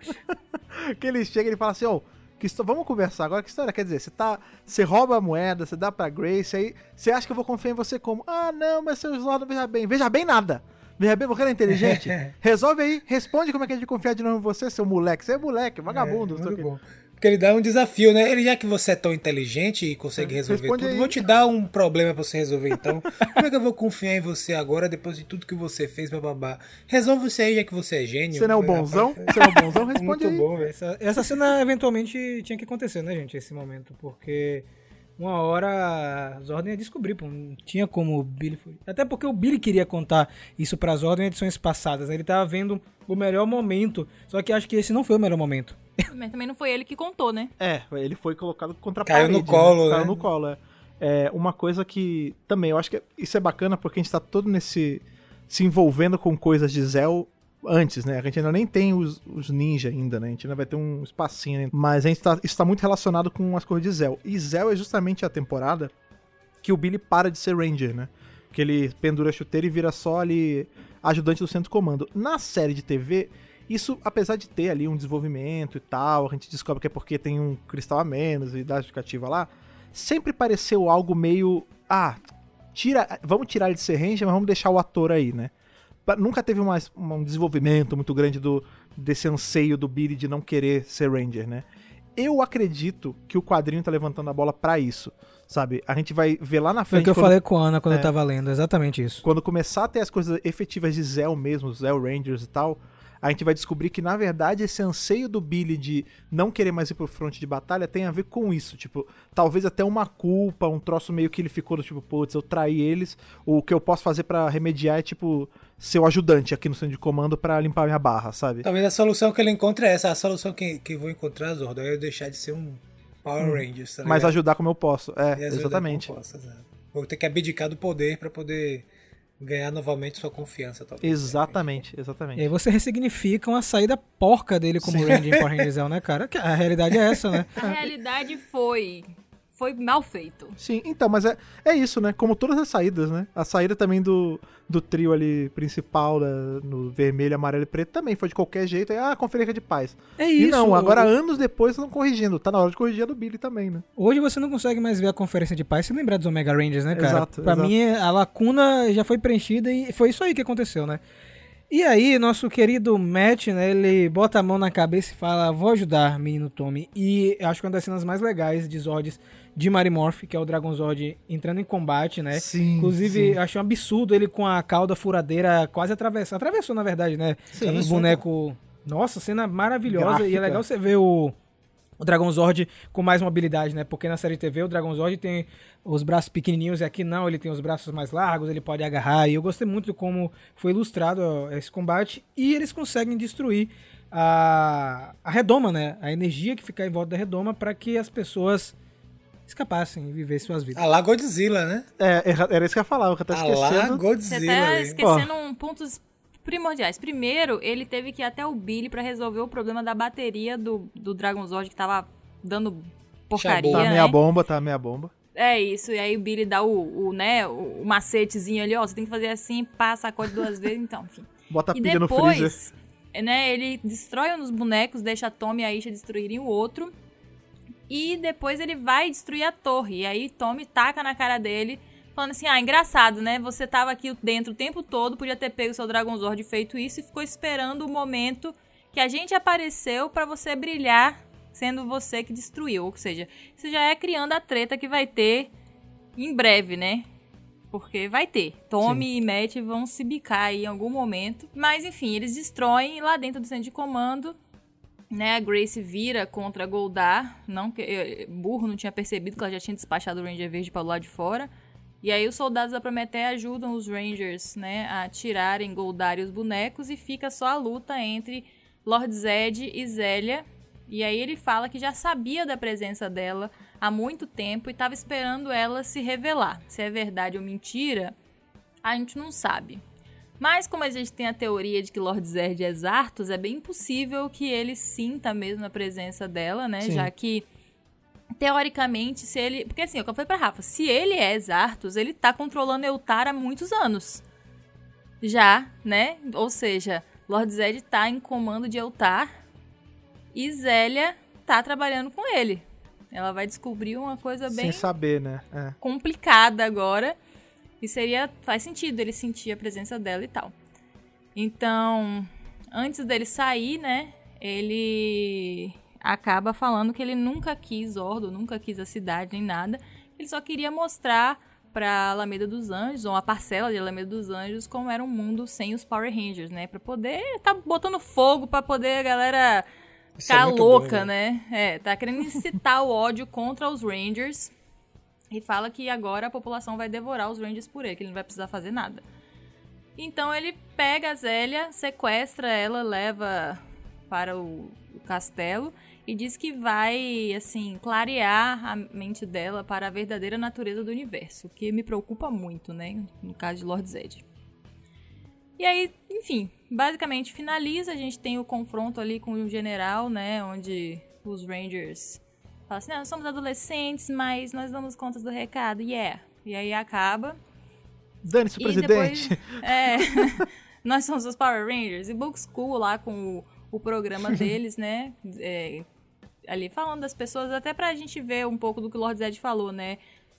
que ele chega e ele fala assim, ó, oh, que vamos conversar agora, que história quer dizer? Você tá, você rouba a moeda, você dá pra Grace, aí você acha que eu vou confiar em você como? Ah, não, mas seu Zordon veja bem, veja bem nada. Bem, você é inteligente. Resolve aí, responde como é que a gente confia de novo em você, seu moleque. Você é moleque, vagabundo. É, muito bom. Porque ele dá um desafio, né? Ele, já que você é tão inteligente e consegue é, resolver Responde tudo, aí. vou te dar um problema pra você resolver então. Como é que eu vou confiar em você agora, depois de tudo que você fez, bababá? Resolve você aí, já que você é gênio. Você não é o bonzão? Você é o bonzão? Responde Muito aí. bom, essa, essa cena eventualmente tinha que acontecer, né, gente? Esse momento, porque uma hora Zordon ia descobrir, pô, não tinha como o Billy fugir. Até porque o Billy queria contar isso pra Zordon em edições passadas, né? Ele tava vendo o melhor momento, só que acho que esse não foi o melhor momento. Mas também não foi ele que contou, né? É, ele foi colocado contra a Caiu parede. no colo, né? né? Caiu no colo, é. é. Uma coisa que também, eu acho que isso é bacana porque a gente tá todo nesse... se envolvendo com coisas de Zell antes, né? A gente ainda nem tem os, os ninja ainda, né? A gente ainda vai ter um espacinho, né? mas a gente tá, isso tá muito relacionado com as coisas de Zell. E Zell é justamente a temporada que o Billy para de ser Ranger, né? Que ele pendura a chuteira e vira só ali ajudante do centro comando. Na série de TV, isso, apesar de ter ali um desenvolvimento e tal, a gente descobre que é porque tem um cristal a menos e dá justificativa lá, sempre pareceu algo meio. Ah, tira, vamos tirar ele de ser Ranger, mas vamos deixar o ator aí, né? Nunca teve uma, um desenvolvimento muito grande do, desse anseio do Billy de não querer ser Ranger, né? Eu acredito que o quadrinho tá levantando a bola para isso, sabe? A gente vai ver lá na frente. Foi o que eu quando, falei com a Ana quando é, eu tava lendo, exatamente isso. Quando começar a ter as coisas efetivas de Zell mesmo, Zell Rangers e tal, a gente vai descobrir que, na verdade, esse anseio do Billy de não querer mais ir pro fronte de batalha tem a ver com isso. Tipo, talvez até uma culpa, um troço meio que ele ficou do tipo, putz, eu traí eles. O que eu posso fazer para remediar é, tipo, ser o ajudante aqui no centro de comando para limpar minha barra, sabe? Talvez a solução que ele encontre é essa. A solução que, que vou encontrar, Zordo, é eu deixar de ser um Power hum, Ranger, tá Mas ajudar como eu posso. É, exatamente. Posso, vou ter que abdicar do poder para poder ganhar novamente sua confiança, talvez. Exatamente, exatamente. E aí você ressignifica uma saída porca dele como Sim. Ranger em Power Rangers, né, cara? A realidade é essa, né? A realidade foi foi mal feito. Sim, então, mas é, é isso, né? Como todas as saídas, né? A saída também do, do trio ali principal, da, no vermelho, amarelo e preto, também foi de qualquer jeito. Aí, ah, conferência de paz. É isso. E não, agora o... anos depois estão corrigindo. Tá na hora de corrigir a do Billy também, né? Hoje você não consegue mais ver a conferência de paz se lembrar dos Omega Rangers, né, cara? Exato. Pra exato. mim, a lacuna já foi preenchida e foi isso aí que aconteceu, né? E aí, nosso querido Matt, né, ele bota a mão na cabeça e fala, vou ajudar, menino Tommy. E acho que uma das cenas mais legais de Zords de Marimorph, que é o Dragonzord entrando em combate, né? Sim, Inclusive, sim. achei um absurdo ele com a cauda furadeira quase atravessando. Atravessou, na verdade, né? Sim, o boneco... Nossa, cena maravilhosa. Gráfica. E é legal você ver o o Dragonzord com mais mobilidade, né? Porque na série TV o Dragonzord tem os braços pequenininhos e aqui não, ele tem os braços mais largos, ele pode agarrar. E eu gostei muito de como foi ilustrado esse combate e eles conseguem destruir a, a redoma, né? A energia que fica em volta da redoma para que as pessoas escapassem e vivessem suas vidas. A lá Godzilla, né? É, era isso que eu ia falar, eu tô esquecendo. A lá Godzilla. Você tá esquecendo um pontos primordiais. Primeiro, ele teve que ir até o Billy para resolver o problema da bateria do, do Dragonzord que tava dando porcaria, Tá né? meia bomba, tá meia bomba. É isso, e aí o Billy dá o, o né, o, macetezinho ali, ó, você tem que fazer assim, passa, sacode duas vezes, então, enfim. Bota a e pilha depois, no freezer. né, ele destrói um dos bonecos, deixa a Tommy e a Isha destruírem o outro. E depois ele vai destruir a torre. E aí Tommy taca na cara dele, falando assim: ah, engraçado, né? Você tava aqui dentro o tempo todo, podia ter pego o seu Dragonzord e feito isso, e ficou esperando o momento que a gente apareceu para você brilhar sendo você que destruiu. Ou seja, você já é criando a treta que vai ter em breve, né? Porque vai ter. Tommy Sim. e Matt vão se bicar aí em algum momento. Mas enfim, eles destroem lá dentro do centro de comando. Né, a Grace vira contra Goldar. Não que eh, burro não tinha percebido que ela já tinha despachado o Ranger Verde para o lado de fora. E aí os soldados da Prometheia ajudam os Rangers, né, a tirarem Goldar e os bonecos e fica só a luta entre Lord Zed e Zélia. E aí ele fala que já sabia da presença dela há muito tempo e estava esperando ela se revelar. Se é verdade ou mentira, a gente não sabe. Mas como a gente tem a teoria de que Lord Zed é Zartos, é bem possível que ele sinta mesmo a presença dela, né? Sim. Já que teoricamente, se ele. Porque assim, eu falei pra Rafa, se ele é Zartos, ele tá controlando Eutar há muitos anos. Já, né? Ou seja, Lord Zed tá em comando de Eutar e Zélia tá trabalhando com ele. Ela vai descobrir uma coisa bem. Sem saber, né? É. Complicada agora. E seria. Faz sentido ele sentir a presença dela e tal. Então, antes dele sair, né? Ele acaba falando que ele nunca quis Ordo, nunca quis a cidade nem nada. Ele só queria mostrar para Alameda dos Anjos, ou a parcela de Alameda dos Anjos, como era um mundo sem os Power Rangers, né? Para poder tá botando fogo para poder a galera ficar é louca, bom, né? né? É, tá querendo incitar o ódio contra os Rangers e fala que agora a população vai devorar os Rangers por ele, que ele não vai precisar fazer nada. Então ele pega a Zélia, sequestra ela, leva para o, o castelo e diz que vai, assim, clarear a mente dela para a verdadeira natureza do universo, o que me preocupa muito, né, no caso de Lord Zed. E aí, enfim, basicamente finaliza, a gente tem o confronto ali com o general, né, onde os Rangers falam assim, não, nós somos adolescentes, mas nós damos conta do recado, yeah. E aí acaba. Dane-se o presidente! Depois, é, nós somos os Power Rangers, e Book School lá com o, o programa deles, né, é, ali falando das pessoas, até pra gente ver um pouco do que o Lord Zed falou, né?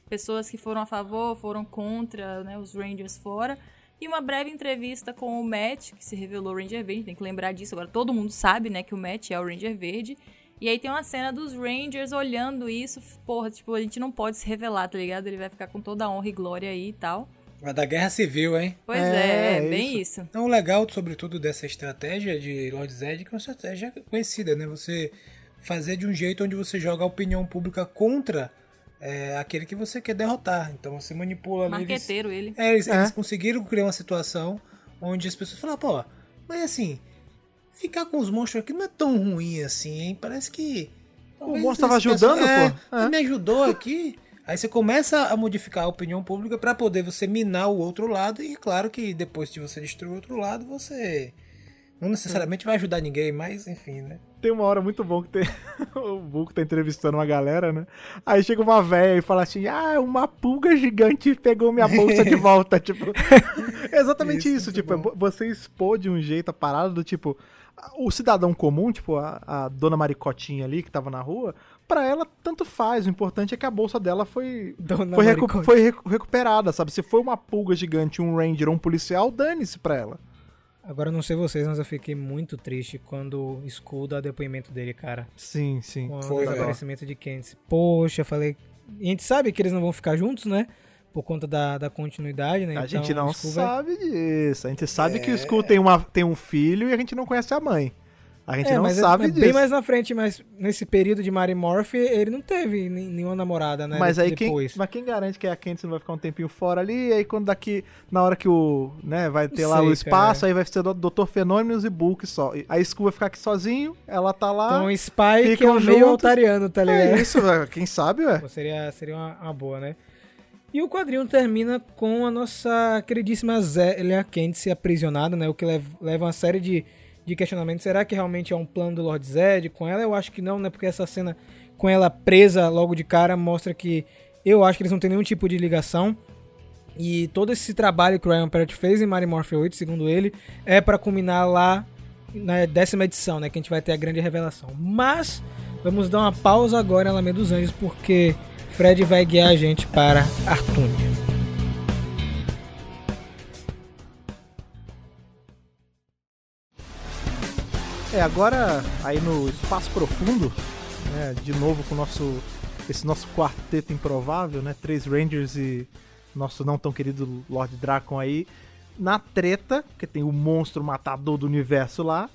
Pessoas que foram a favor, foram contra, né? Os Rangers fora. E uma breve entrevista com o Matt, que se revelou Ranger Verde, tem que lembrar disso. Agora todo mundo sabe, né, que o Matt é o Ranger Verde. E aí tem uma cena dos Rangers olhando isso. Porra, tipo, a gente não pode se revelar, tá ligado? Ele vai ficar com toda a honra e glória aí e tal. Vai da guerra civil, hein? Pois é, é, é bem isso. isso. Então, o legal, sobretudo, dessa estratégia de Lord Zed, que é uma estratégia conhecida, né? Você fazer de um jeito onde você joga a opinião pública contra é, aquele que você quer derrotar. Então você manipula Marqueteiro eles, ele. É, eles, é. eles, conseguiram criar uma situação onde as pessoas falam, pô, mas assim, ficar com os monstros aqui não é tão ruim assim, hein? Parece que. O monstro tava ajudando, é, pô. É. Me ajudou aqui. Aí você começa a modificar a opinião pública para poder você minar o outro lado. E claro que depois de você destruir o outro lado, você não necessariamente vai ajudar ninguém, mas enfim, né? Tem uma hora muito bom que tem. o Buco tá entrevistando uma galera, né? Aí chega uma velha e fala assim: Ah, uma pulga gigante pegou minha bolsa de volta. tipo. exatamente isso, isso tipo, bom. você expor de um jeito a parada do tipo. O cidadão comum, tipo, a, a dona Maricotinha ali que tava na rua, para ela tanto faz. O importante é que a bolsa dela foi, foi, recu foi, recuperada, sabe? Se foi uma pulga gigante, um ranger ou um policial, dane-se pra ela. Agora não sei vocês, mas eu fiquei muito triste quando o Skull dá depoimento dele, cara. Sim, sim. Com Foi, o aparecimento de Candice. Poxa, falei. A gente sabe que eles não vão ficar juntos, né? Por conta da, da continuidade, né? A então, gente não sabe vai... disso. A gente sabe é... que o Skull tem, uma, tem um filho e a gente não conhece a mãe. A gente é, não mas é sabe é, disso. Bem mais na frente, mas nesse período de Mary Morph, ele não teve nenhuma namorada, né? Mas aí depois. Quem, mas quem garante que a Candice não vai ficar um tempinho fora ali? E aí quando daqui, na hora que o, né, vai ter lá o espaço, cara. aí vai ser o Dr. Fenômenos e Bulk só. A Skull vai ficar aqui sozinho, ela tá lá. Então Spike que é um meio altariano, tá ligado? É isso, quem sabe, ué. Seria, seria uma, uma boa, né? E o quadrinho termina com a nossa queridíssima Zélia Candice aprisionada, né? O que leva, uma série de de questionamento. Será que realmente é um plano do Lord Zed com ela? Eu acho que não, né? Porque essa cena com ela presa logo de cara mostra que eu acho que eles não têm nenhum tipo de ligação. E todo esse trabalho que o Ryan Parrott fez em Mario Morphe 8, segundo ele, é para culminar lá na décima edição, né? Que a gente vai ter a grande revelação. Mas vamos dar uma pausa agora em Alameda dos Anjos, porque Fred vai guiar a gente para Artúnia. É, agora aí no espaço profundo, né? De novo com nosso esse nosso quarteto improvável, né? Três Rangers e nosso não tão querido Lord Dracon aí na treta, que tem o monstro matador do universo lá,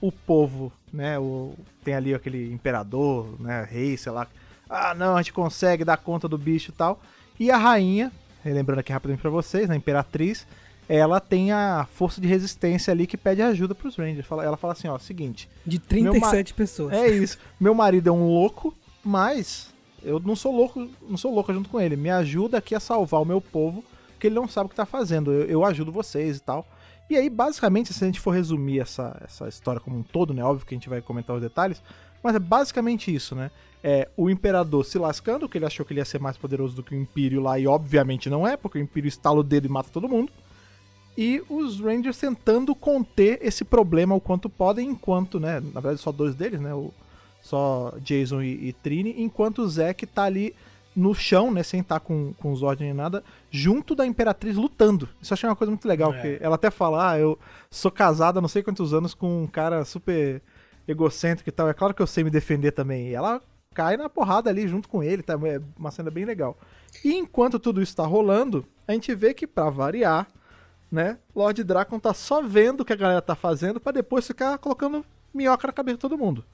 o povo, né, o tem ali aquele imperador, né, rei, sei lá. Ah, não, a gente consegue dar conta do bicho e tal. E a rainha, lembrando aqui rapidamente para vocês, né, imperatriz, ela tem a força de resistência ali que pede ajuda pros Rangers. Ela fala assim, ó, seguinte... De 37 pessoas. É isso. Meu marido é um louco, mas eu não sou louco, não sou louco junto com ele. Me ajuda aqui a salvar o meu povo, que ele não sabe o que tá fazendo. Eu, eu ajudo vocês e tal. E aí, basicamente, se a gente for resumir essa, essa história como um todo, né? Óbvio que a gente vai comentar os detalhes, mas é basicamente isso, né? É o imperador se lascando, que ele achou que ele ia ser mais poderoso do que o Império lá, e obviamente não é, porque o Império estala o dedo e mata todo mundo. E os Rangers tentando conter esse problema o quanto podem, enquanto, né? Na verdade, só dois deles, né? O, só Jason e, e Trini, enquanto o Zack tá ali no chão, né, sem estar com, com os ordens nem nada, junto da Imperatriz lutando. Isso eu achei uma coisa muito legal, é. porque ela até fala, ah, eu sou casada há não sei quantos anos com um cara super egocêntrico e tal, é claro que eu sei me defender também. E ela cai na porrada ali junto com ele, tá? É uma cena bem legal. E enquanto tudo isso tá rolando, a gente vê que, para variar, né, Lord Dracon tá só vendo o que a galera tá fazendo para depois ficar colocando minhoca na cabeça de todo mundo.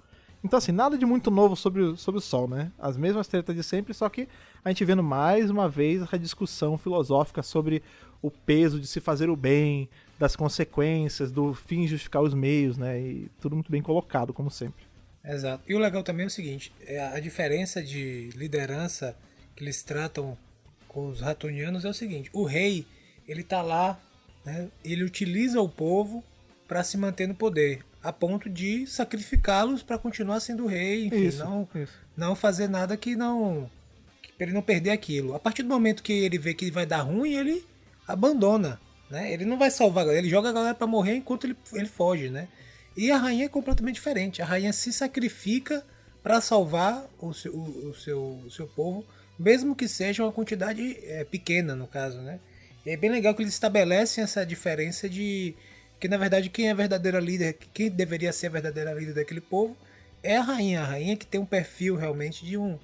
Então, assim, nada de muito novo sobre, o, sobre o Sol, né? As mesmas tretas de sempre, só que a gente vendo mais uma vez essa discussão filosófica sobre o peso de se fazer o bem, das consequências, do fim justificar os meios, né? E tudo muito bem colocado, como sempre. Exato. E o legal também é o seguinte: é a diferença de liderança que eles tratam com os ratonianos é o seguinte: o rei, ele tá lá, né? Ele utiliza o povo para se manter no poder a ponto de sacrificá-los para continuar sendo rei, enfim, isso, não, isso. não fazer nada que não para ele não perder aquilo. A partir do momento que ele vê que vai dar ruim, ele abandona, né? Ele não vai salvar a galera, ele joga a galera para morrer enquanto ele, ele foge, né? E a rainha é completamente diferente. A rainha se sacrifica para salvar o seu, o, seu, o seu povo, mesmo que seja uma quantidade é, pequena, no caso, né? E é bem legal que eles estabelecem essa diferença de que na verdade quem é a verdadeira líder, quem deveria ser a verdadeira líder daquele povo é a rainha. A rainha que tem um perfil realmente de um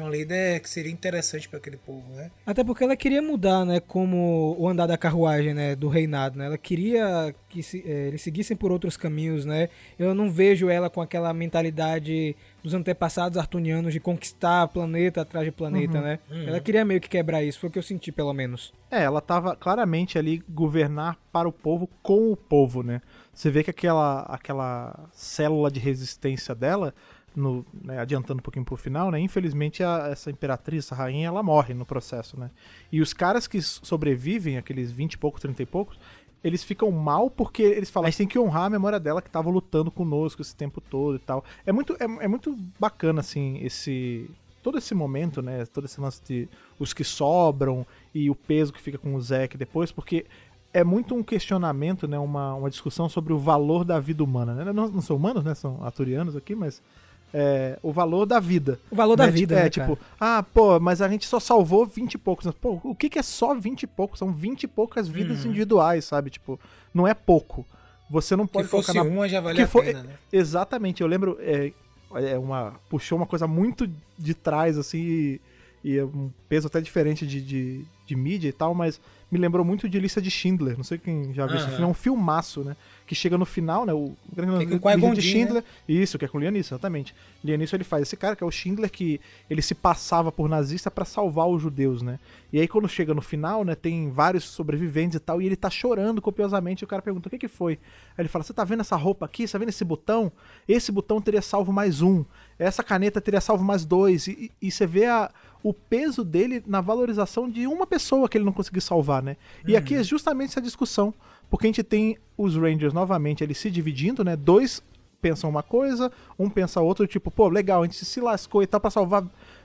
uma líder que seria interessante para aquele povo, né? Até porque ela queria mudar, né, como o andar da carruagem, né, do reinado, né? Ela queria que se, é, eles seguissem por outros caminhos, né? Eu não vejo ela com aquela mentalidade dos antepassados artunianos de conquistar planeta atrás de planeta, uhum, né? Uhum. Ela queria meio que quebrar isso, foi o que eu senti, pelo menos. É, ela tava claramente ali governar para o povo com o povo, né? Você vê que aquela, aquela célula de resistência dela, no, né, adiantando um pouquinho pro final, né? Infelizmente a, essa imperatriz, essa rainha, ela morre no processo, né? E os caras que sobrevivem, aqueles 20 e poucos, 30 e poucos, eles ficam mal porque eles falam, a gente tem que honrar a memória dela que estava lutando conosco esse tempo todo e tal. É muito, é, é, muito bacana, assim, esse. Todo esse momento, né? Todo esse lance de os que sobram e o peso que fica com o Zack depois, porque é muito um questionamento, né? Uma, uma discussão sobre o valor da vida humana. Né? Não, não são humanos, né? São aturianos aqui, mas é, o valor da vida. O valor né? da vida, É, né, tipo, ah, pô, mas a gente só salvou 20 e poucos. Pô, o que, que é só 20 e poucos? São 20 e poucas vidas uhum. individuais, sabe? Tipo, não é pouco. Você não pode que fosse na... uma já valia que for... a pena, né? Exatamente, eu lembro, é, é uma puxou uma coisa muito de trás, assim, e, e é um peso até diferente de, de, de mídia e tal, mas me lembrou muito de Lista de Schindler. Não sei quem já viu esse filme. É um filmaço, né? Que chega no final, né? O grande Lista de Schindler. Né? Isso, que é com o Lianisson, exatamente. Lianisson ele faz esse cara, que é o Schindler, que ele se passava por nazista para salvar os judeus, né? E aí quando chega no final, né? Tem vários sobreviventes e tal, e ele tá chorando copiosamente. E o cara pergunta: o que que foi? Aí ele fala: Você tá vendo essa roupa aqui? Você tá vendo esse botão? Esse botão teria salvo mais um. Essa caneta teria salvo mais dois. E, e, e você vê a o peso dele na valorização de uma pessoa que ele não conseguiu salvar, né? E aqui é justamente essa discussão, porque a gente tem os Rangers novamente eles se dividindo, né? Dois pensam uma coisa, um pensa outra, tipo, pô, legal, a gente se lascou e tal para salvar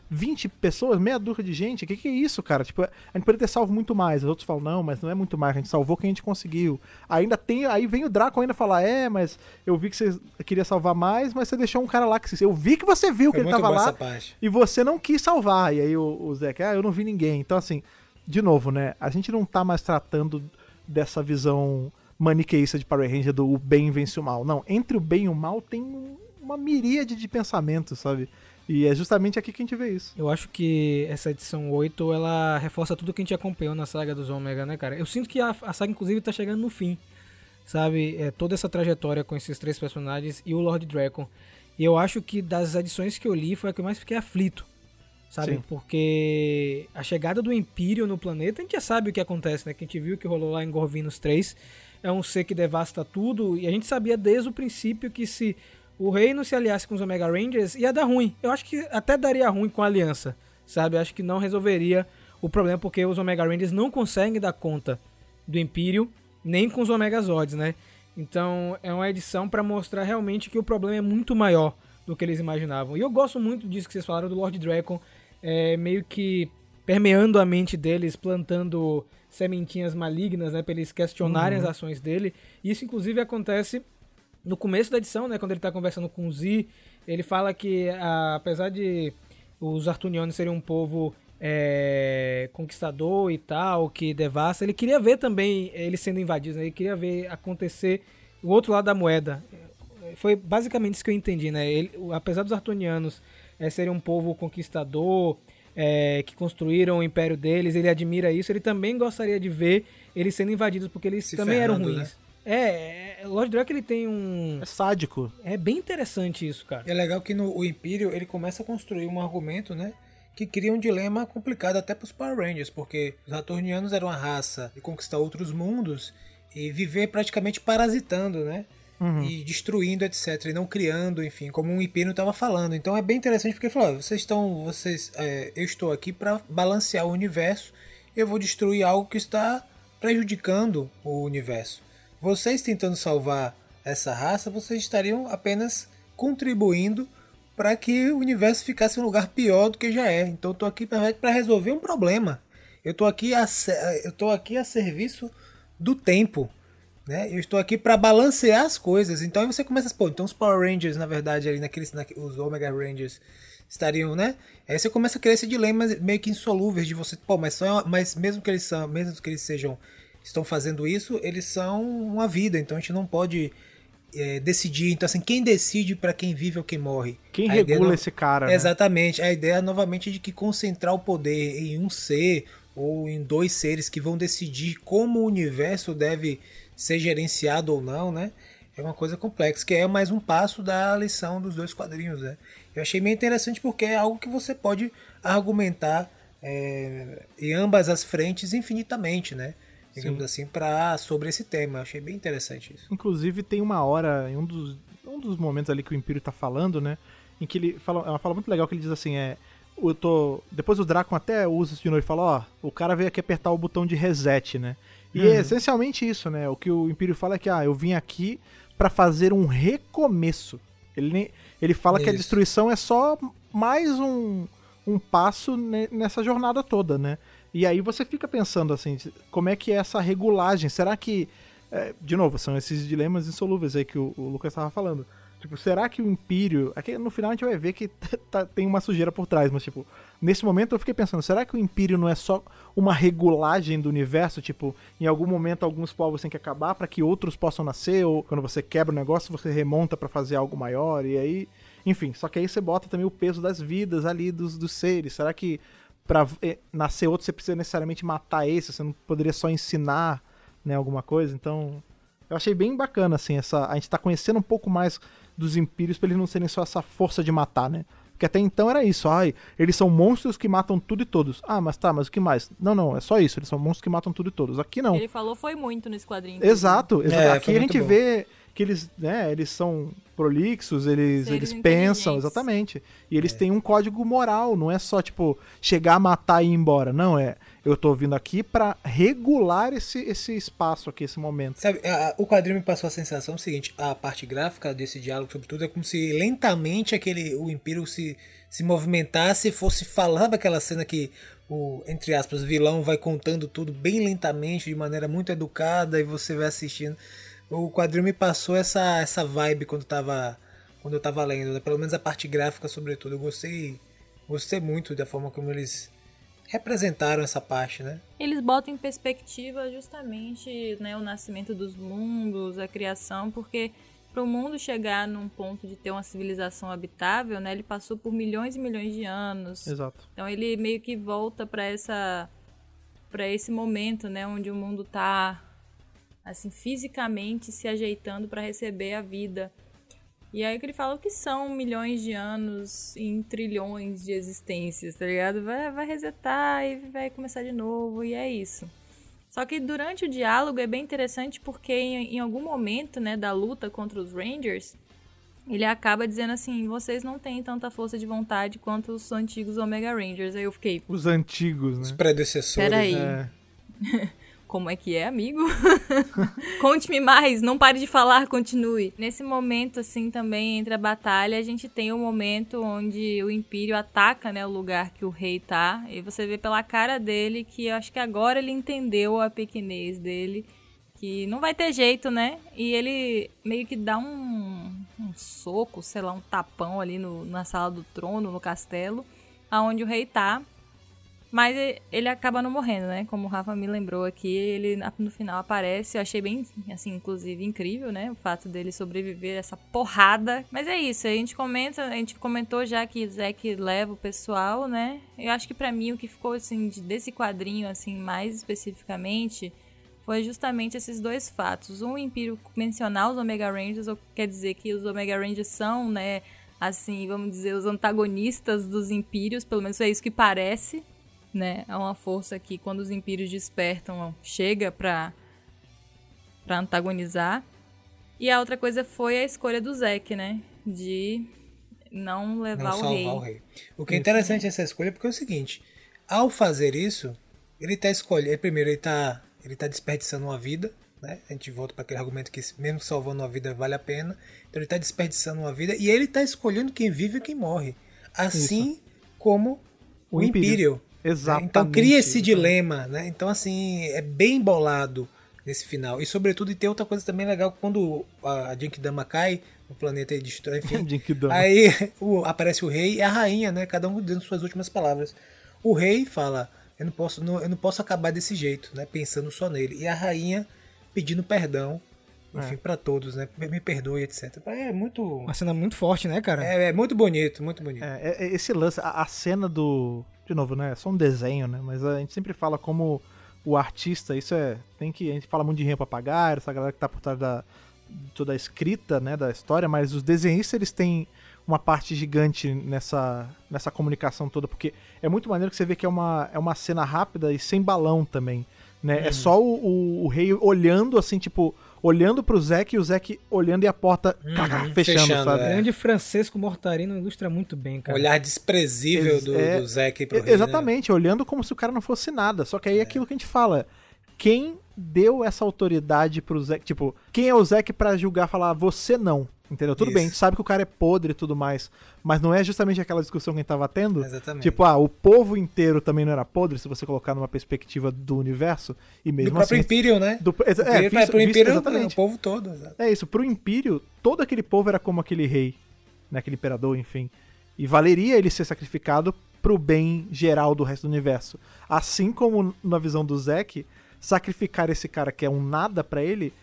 20 pessoas, meia dúzia de gente, o que, que é isso, cara? Tipo, a gente poderia ter salvo muito mais. Os outros falam, não, mas não é muito mais, a gente salvou quem a gente conseguiu. Ainda tem, aí vem o Draco ainda falar, é, mas eu vi que você queria salvar mais, mas você deixou um cara lá que eu vi que você viu Foi que ele tava lá e você não quis salvar. E aí o, o Zé, ah, eu não vi ninguém. Então, assim, de novo, né? A gente não tá mais tratando dessa visão maniqueísta de Power Ranger do o bem vence o mal. Não, entre o bem e o mal tem um uma miríade de pensamentos, sabe? E é justamente aqui que a gente vê isso. Eu acho que essa edição 8, ela reforça tudo que a gente acompanhou na saga dos Ômega, né, cara? Eu sinto que a, a saga, inclusive, tá chegando no fim, sabe? É, toda essa trajetória com esses três personagens e o Lord Dragon. E eu acho que das edições que eu li foi a que eu mais fiquei aflito, sabe? Sim. Porque a chegada do Império no planeta, a gente já sabe o que acontece, né? Que a gente viu que rolou lá em Gorvinos 3. É um ser que devasta tudo, e a gente sabia desde o princípio que se o reino se aliasse com os Omega Rangers, ia dar ruim. Eu acho que até daria ruim com a aliança, sabe? Eu acho que não resolveria o problema porque os Omega Rangers não conseguem dar conta do Império nem com os Omega Zords, né? Então é uma edição para mostrar realmente que o problema é muito maior do que eles imaginavam. E eu gosto muito disso que vocês falaram do Lord Dragon, é, meio que permeando a mente deles, plantando sementinhas malignas, né, para eles questionarem uhum. as ações dele. Isso inclusive acontece no começo da edição, né, quando ele está conversando com o Z, ele fala que a, apesar de os Artunianos serem um povo é, conquistador e tal, que devasta, ele queria ver também eles sendo invadidos, né? ele queria ver acontecer o outro lado da moeda. Foi basicamente isso que eu entendi, né? Ele, apesar dos Artunianos é, serem um povo conquistador, é, que construíram o império deles, ele admira isso, ele também gostaria de ver eles sendo invadidos, porque eles Se também eram ruins. Né? É, é, Lord Drake ele tem um. É sádico. É bem interessante isso, cara. É legal que no o Império ele começa a construir um argumento, né? Que cria um dilema complicado até para os Power Rangers, porque os Saturnianos eram uma raça de conquistar outros mundos e viver praticamente parasitando, né? Uhum. E destruindo, etc. E não criando, enfim, como o Império estava falando. Então é bem interessante porque ele falou: vocês estão. vocês é, Eu estou aqui para balancear o universo. Eu vou destruir algo que está prejudicando o universo. Vocês tentando salvar essa raça, vocês estariam apenas contribuindo para que o universo ficasse um lugar pior do que já é. Então eu tô aqui para resolver um problema. Eu tô aqui a eu tô aqui a serviço do tempo, né? Eu estou aqui para balancear as coisas. Então aí você começa a pô, então os Power Rangers, na verdade, ali naqueles os Omega Rangers estariam, né? Aí você começa a criar esse dilema meio que insolúveis de você, pô, mas só, mas mesmo que eles são, mesmo que eles sejam estão fazendo isso, eles são uma vida, então a gente não pode é, decidir. Então, assim, quem decide para quem vive ou quem morre? Quem a regula esse cara? Né? Exatamente. A ideia, novamente, de que concentrar o poder em um ser ou em dois seres que vão decidir como o universo deve ser gerenciado ou não, né? É uma coisa complexa, que é mais um passo da lição dos dois quadrinhos, né? Eu achei meio interessante porque é algo que você pode argumentar é, em ambas as frentes infinitamente, né? Digamos Sim. assim, para sobre esse tema. Eu achei bem interessante isso. Inclusive tem uma hora em um dos, um dos momentos ali que o Império tá falando, né, em que ele fala, é uma fala muito legal que ele diz assim, é, eu tô, depois o Draco até usa isso de novo e fala, ó, o cara veio aqui apertar o botão de reset, né? E uhum. é essencialmente isso, né? O que o Império fala é que, ah, eu vim aqui para fazer um recomeço. Ele, nem, ele fala isso. que a destruição é só mais um, um passo nessa jornada toda, né? E aí você fica pensando assim, como é que é essa regulagem? Será que. É, de novo, são esses dilemas insolúveis aí que o, o Lucas estava falando. Tipo, será que o Império. Aqui no final a gente vai ver que tá, tem uma sujeira por trás, mas, tipo, nesse momento eu fiquei pensando, será que o Império não é só uma regulagem do universo? Tipo, em algum momento alguns povos têm que acabar para que outros possam nascer, ou quando você quebra o negócio, você remonta para fazer algo maior, e aí. Enfim, só que aí você bota também o peso das vidas ali dos, dos seres. Será que para eh, nascer outro, você precisa necessariamente matar esse, você não poderia só ensinar, né, alguma coisa. Então, eu achei bem bacana assim essa, a gente tá conhecendo um pouco mais dos impérios para eles não serem só essa força de matar, né? Porque até então era isso, ai, eles são monstros que matam tudo e todos. Ah, mas tá, mas o que mais? Não, não, é só isso, eles são monstros que matam tudo e todos. Aqui não. Ele falou foi muito nesse quadrinho. Exato, exato. É, Aqui a gente bom. vê que eles, né, eles são prolixos, eles, eles pensam, exatamente. E eles é. têm um código moral, não é só, tipo, chegar, matar e ir embora. Não, é. Eu tô vindo aqui para regular esse, esse espaço aqui, esse momento. Sabe, a, o quadrinho me passou a sensação seguinte: a parte gráfica desse diálogo, sobretudo, é como se lentamente aquele o Império se, se movimentasse e fosse falando aquela cena que o, entre aspas, vilão vai contando tudo bem lentamente, de maneira muito educada, e você vai assistindo o quadrinho me passou essa, essa vibe quando, tava, quando eu tava lendo, né? pelo menos a parte gráfica, sobretudo. Eu gostei, gostei muito da forma como eles representaram essa parte, né? Eles botam em perspectiva justamente né, o nascimento dos mundos, a criação, porque para o mundo chegar num ponto de ter uma civilização habitável, né, ele passou por milhões e milhões de anos. Exato. Então ele meio que volta para essa para esse momento, né, onde o mundo está assim fisicamente se ajeitando para receber a vida. E aí que ele fala que são milhões de anos em trilhões de existências, tá ligado? Vai, vai resetar e vai começar de novo, e é isso. Só que durante o diálogo é bem interessante porque em, em algum momento, né, da luta contra os Rangers, ele acaba dizendo assim: vocês não têm tanta força de vontade quanto os antigos Omega Rangers. Aí eu fiquei. Os antigos, né? Os predecessores. Peraí. É. Como é que é, amigo? Conte-me mais, não pare de falar, continue. Nesse momento, assim, também, entre a batalha, a gente tem o um momento onde o Império ataca, né, o lugar que o rei tá. E você vê pela cara dele que eu acho que agora ele entendeu a pequenez dele. Que não vai ter jeito, né? E ele meio que dá um, um soco, sei lá, um tapão ali no, na sala do trono, no castelo, aonde o rei tá. Mas ele acaba não morrendo, né? Como o Rafa me lembrou aqui, ele no final aparece. Eu achei bem, assim, inclusive incrível, né? O fato dele sobreviver a essa porrada. Mas é isso, a gente comenta, a gente comentou já que Zack leva o pessoal, né? Eu acho que para mim o que ficou, assim, desse quadrinho, assim, mais especificamente, foi justamente esses dois fatos. Um, o Império mencionar os Omega Rangers, ou quer dizer que os Omega Rangers são, né? Assim, vamos dizer, os antagonistas dos Impérios, pelo menos é isso que parece, né? É uma força que quando os impérios despertam chega para para antagonizar. E a outra coisa foi a escolha do Zack, né? De não levar não o, rei. o rei. O que é interessante essa escolha porque é o seguinte, ao fazer isso, ele tá escolhendo, primeiro ele tá ele tá desperdiçando uma vida, né? A gente volta para aquele argumento que mesmo salvando uma vida vale a pena. Então ele tá desperdiçando uma vida e ele tá escolhendo quem vive e quem morre. Assim isso. como o, o Império. Exatamente. Então cria esse dilema, né? Então, assim, é bem bolado nesse final. E sobretudo, e tem outra coisa também legal, quando a Jinkidama cai no planeta e destrói, enfim. aí o, aparece o rei e a rainha, né? Cada um dando suas últimas palavras. O rei fala, eu não posso, não, eu não posso acabar desse jeito, né? Pensando só nele. E a rainha pedindo perdão enfim, é. para todos, né? Me perdoe, etc. É muito. Uma cena muito forte, né, cara? É, é muito bonito, muito bonito. É, é esse lance, a, a, cena do. De novo, né? É só um desenho, né? Mas a gente sempre fala como o artista, isso é. Tem que. A gente fala muito de dinheiro pra pagar, essa galera que tá por trás da. toda a escrita, né? Da história, mas os desenhistas, eles têm uma parte gigante nessa, nessa comunicação toda, porque é muito maneiro que você vê que é uma, é uma cena rápida e sem balão também. Né? Uhum. É só o, o, o, rei olhando assim, tipo, olhando pro Zack e o Zack olhando e a porta uhum, fechando, fechando, sabe? É. Grande Francesco Mortarino ilustra muito bem, cara. Olhar desprezível do, é, do Zack pro rei, Exatamente, né? olhando como se o cara não fosse nada. Só que aí é aquilo que a gente fala. Quem deu essa autoridade pro Zack? Tipo, quem é o Zack para julgar falar você não? Entendeu? Tudo Isso. bem, a gente sabe que o cara é podre e tudo mais, mas não é justamente aquela discussão que a gente tava tendo? Exatamente. Tipo, ah, o povo inteiro também não era podre, se você colocar numa perspectiva do universo, e mesmo do próprio assim... Imperium, né? Do, é, é, Império, visto, pro Imperium, exatamente. o povo todo. Exatamente. É isso, pro Império, todo aquele povo era como aquele rei, né, aquele imperador, enfim. E valeria ele ser sacrificado pro bem geral do resto do universo. Assim como na visão do Zack, sacrificar esse cara que é um nada para ele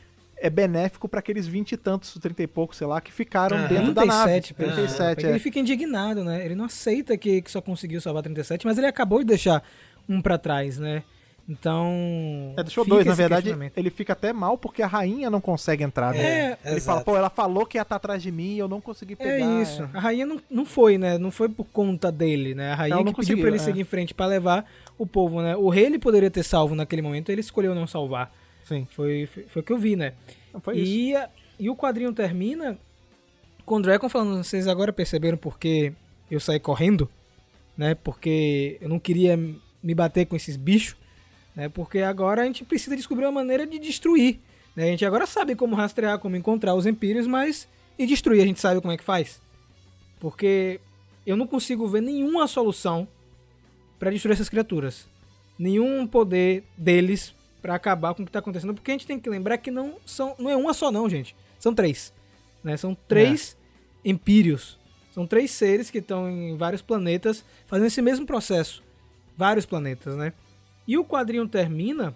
é benéfico para aqueles 20 e tantos, 30 e poucos, sei lá, que ficaram ah, dentro 37, da nave. 37, é. Ele fica indignado, né? Ele não aceita que, que só conseguiu salvar 37, mas ele acabou de deixar um para trás, né? Então. É, deixou dois, na verdade. Ele fica até mal porque a rainha não consegue entrar. Né? É, ele exato. fala, pô, ela falou que ia estar tá atrás de mim e eu não consegui pegar. É isso. A rainha não, não foi, né? Não foi por conta dele, né? A rainha não, não que pediu pra ele é. seguir em frente para levar o povo, né? O rei ele poderia ter salvo naquele momento, ele escolheu não salvar. Sim. Foi, foi, foi o que eu vi, né? Não, foi e, isso. e o quadrinho termina com o Dragon falando, vocês agora perceberam porque eu saí correndo, né? Porque eu não queria me bater com esses bichos, né? Porque agora a gente precisa descobrir uma maneira de destruir. Né? A gente agora sabe como rastrear, como encontrar os empírios, mas e destruir a gente sabe como é que faz? Porque eu não consigo ver nenhuma solução para destruir essas criaturas. Nenhum poder deles para acabar com o que tá acontecendo, porque a gente tem que lembrar que não são não é uma só não, gente. São três, né? São três é. empírios. São três seres que estão em vários planetas fazendo esse mesmo processo. Vários planetas, né? E o quadrinho termina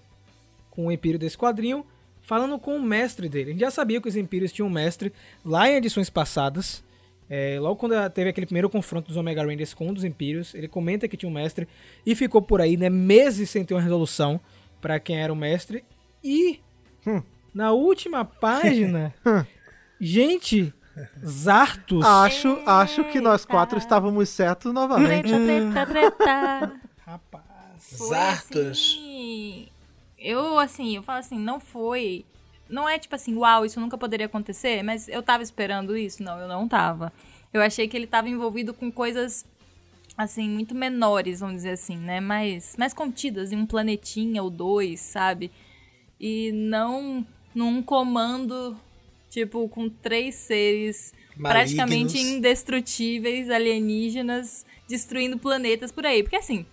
com o empírio desse quadrinho falando com o mestre dele. A gente já sabia que os Impérios tinham um mestre lá em edições passadas. É, logo quando teve aquele primeiro confronto dos Omega Rangers com um dos Impérios, ele comenta que tinha um mestre e ficou por aí, né, meses sem ter uma resolução para quem era o mestre. E hum. na última página, hum. gente, Zartos. Acho, acho que nós quatro estávamos certos novamente. Treta, treta, treta. Rapaz. Zartos. Assim, eu, assim, eu falo assim, não foi. Não é tipo assim, uau, isso nunca poderia acontecer, mas eu tava esperando isso? Não, eu não tava. Eu achei que ele tava envolvido com coisas, assim, muito menores, vamos dizer assim, né? Mais, mais contidas em um planetinha ou dois, sabe? E não num comando Tipo, com três seres Malignos. praticamente indestrutíveis, alienígenas, destruindo planetas por aí. Porque assim,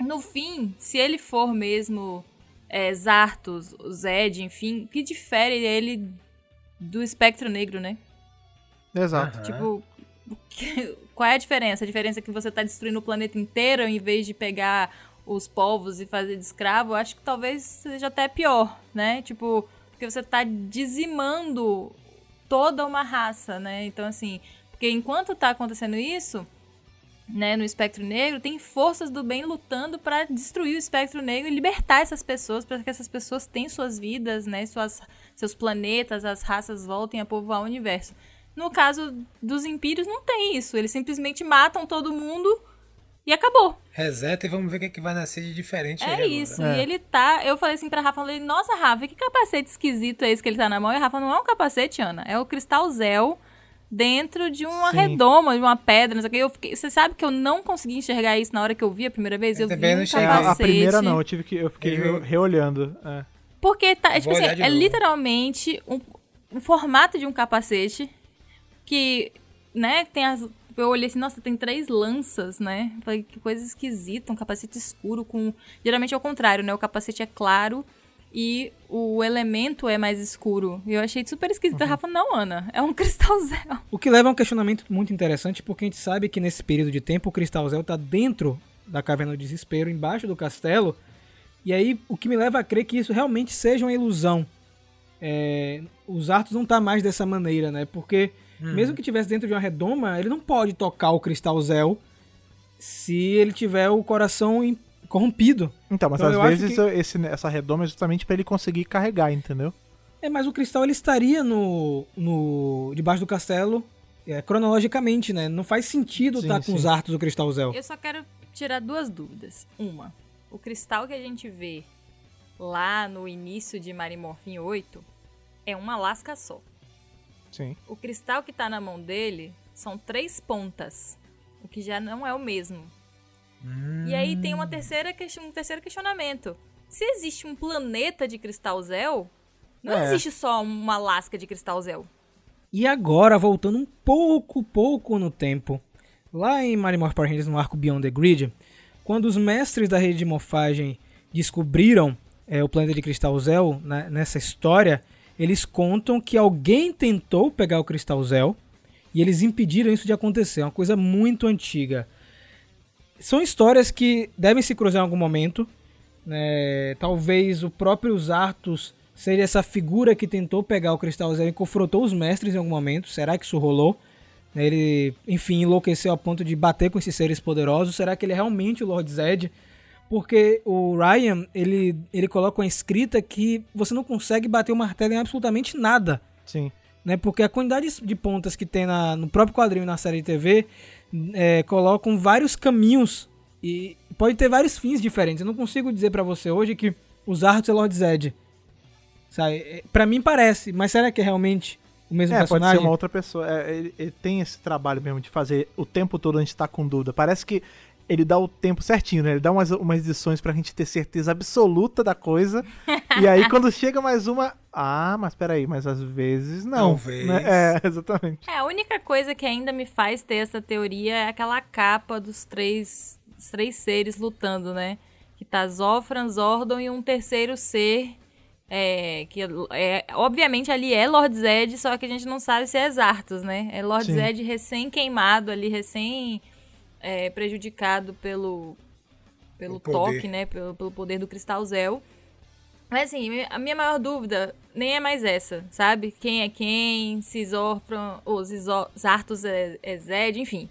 no fim, se ele for mesmo é, Zartos, Zed, enfim, que difere ele do espectro negro, né? Exato. Uhum. Tipo, qual é a diferença? A diferença é que você tá destruindo o planeta inteiro em vez de pegar os povos e fazer de escravo. Eu acho que talvez seja até pior, né? Tipo, porque você está dizimando toda uma raça, né? Então, assim, porque enquanto está acontecendo isso, né, no espectro negro, tem forças do bem lutando para destruir o espectro negro e libertar essas pessoas, para que essas pessoas tenham suas vidas, né, suas, seus planetas, as raças voltem a povoar o universo. No caso dos impérios, não tem isso. Eles simplesmente matam todo mundo e acabou. Reseta e vamos ver o que, é que vai nascer de diferente. É isso. É. E ele tá. Eu falei assim pra Rafa, falei, nossa, Rafa, que capacete esquisito é esse que ele tá na mão? E a Rafa, não é um capacete, Ana. É o cristal Zel dentro de uma Sim. redoma, de uma pedra, não sei o que. Eu fiquei, você sabe que eu não consegui enxergar isso na hora que eu vi a primeira vez? Eu, eu vi um capacete. A primeira não, eu tive que. Eu fiquei eu... reolhando. É. Porque tá, é, tipo assim, é literalmente um, um formato de um capacete que, né, tem as eu olhei assim, nossa, tem três lanças, né? Falei, que coisa esquisita, um capacete escuro com. Geralmente é o contrário, né? O capacete é claro e o elemento é mais escuro. E eu achei super esquisito. Uhum. A Rafa, não, Ana, é um cristal Zel. O que leva a um questionamento muito interessante, porque a gente sabe que nesse período de tempo o cristal Zel tá dentro da caverna do desespero, embaixo do castelo. E aí, o que me leva a crer que isso realmente seja uma ilusão. É, os Artos não tá mais dessa maneira, né? Porque Uhum. Mesmo que tivesse dentro de uma redoma, ele não pode tocar o cristal Zel se ele tiver o coração corrompido. Então, mas então, às vezes que... esse, essa redoma é justamente para ele conseguir carregar, entendeu? É, mas o cristal ele estaria no, no debaixo do castelo é, cronologicamente, né? Não faz sentido estar tá com os artos do cristal Zel. Eu só quero tirar duas dúvidas. Uma, o cristal que a gente vê lá no início de Marimorphin 8 é uma lasca só. Sim. O cristal que tá na mão dele são três pontas, o que já não é o mesmo. Hum. E aí tem uma terceira um terceiro questionamento. Se existe um planeta de cristal Zel, não é. existe só uma lasca de cristal Zel. E agora, voltando um pouco, pouco no tempo, lá em Marimorph Power Rangers no arco Beyond the Grid, quando os mestres da rede de morfagem descobriram é, o planeta de cristal Zel né, nessa história, eles contam que alguém tentou pegar o Cristal Zel e eles impediram isso de acontecer. É uma coisa muito antiga. São histórias que devem se cruzar em algum momento. Né? Talvez o próprio Zartos seja essa figura que tentou pegar o Cristal Zel e confrontou os mestres em algum momento. Será que isso rolou? Né? Ele, enfim, enlouqueceu a ponto de bater com esses seres poderosos. Será que ele é realmente o Lord Zed? Porque o Ryan, ele, ele coloca uma escrita que você não consegue bater o martelo em absolutamente nada. Sim. Né? Porque a quantidade de pontas que tem na, no próprio quadrinho na série de TV é, colocam vários caminhos e pode ter vários fins diferentes. Eu não consigo dizer para você hoje que os Arthur é Lord Zed. Sabe? É, pra mim parece, mas será que é realmente o mesmo é, personagem? pode ser uma outra pessoa. É, ele, ele, tem esse trabalho mesmo de fazer o tempo todo a gente tá com dúvida. Parece que ele dá o tempo certinho, né? Ele dá umas, umas edições pra gente ter certeza absoluta da coisa. e aí, quando chega mais uma. Ah, mas peraí, mas às vezes não. Talvez. Né? É, exatamente. É, a única coisa que ainda me faz ter essa teoria é aquela capa dos três, dos três seres lutando, né? Que tá Zofran, Zordon e um terceiro ser. É, que é, obviamente ali é Lord Zed, só que a gente não sabe se é Zartos, né? É Lord Sim. Zed recém-queimado ali, recém é, prejudicado pelo, pelo toque, né? Pelo, pelo poder do Cristal Zel. Mas assim, a minha maior dúvida nem é mais essa, sabe? Quem é quem, se Zorpron, ou Zartos é, é Zed, enfim.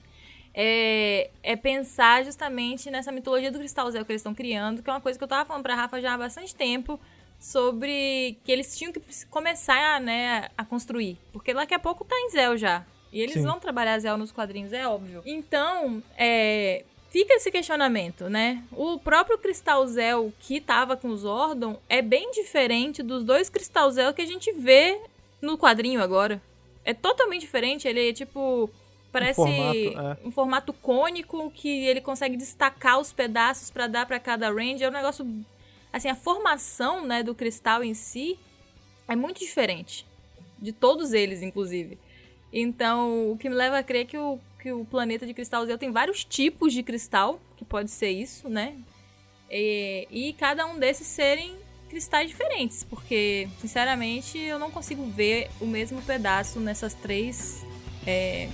É, é, pensar justamente nessa mitologia do Cristal Zé que eles estão criando, que é uma coisa que eu tava falando pra Rafa já há bastante tempo, sobre que eles tinham que começar né, a construir. Porque daqui a pouco tá em Zell já. E eles Sim. vão trabalhar Zell nos quadrinhos, é óbvio. Então, é, fica esse questionamento, né? O próprio Cristal Zell que tava com os Ordon é bem diferente dos dois Cristal Zell que a gente vê no quadrinho agora. É totalmente diferente, ele é tipo parece um formato, é. um formato cônico que ele consegue destacar os pedaços para dar para cada range. É um negócio assim, a formação, né, do cristal em si é muito diferente de todos eles, inclusive. Então, o que me leva a crer que o, que o planeta de cristal tem vários tipos de cristal, que pode ser isso, né? E, e cada um desses serem cristais diferentes, porque, sinceramente, eu não consigo ver o mesmo pedaço nessas três. É,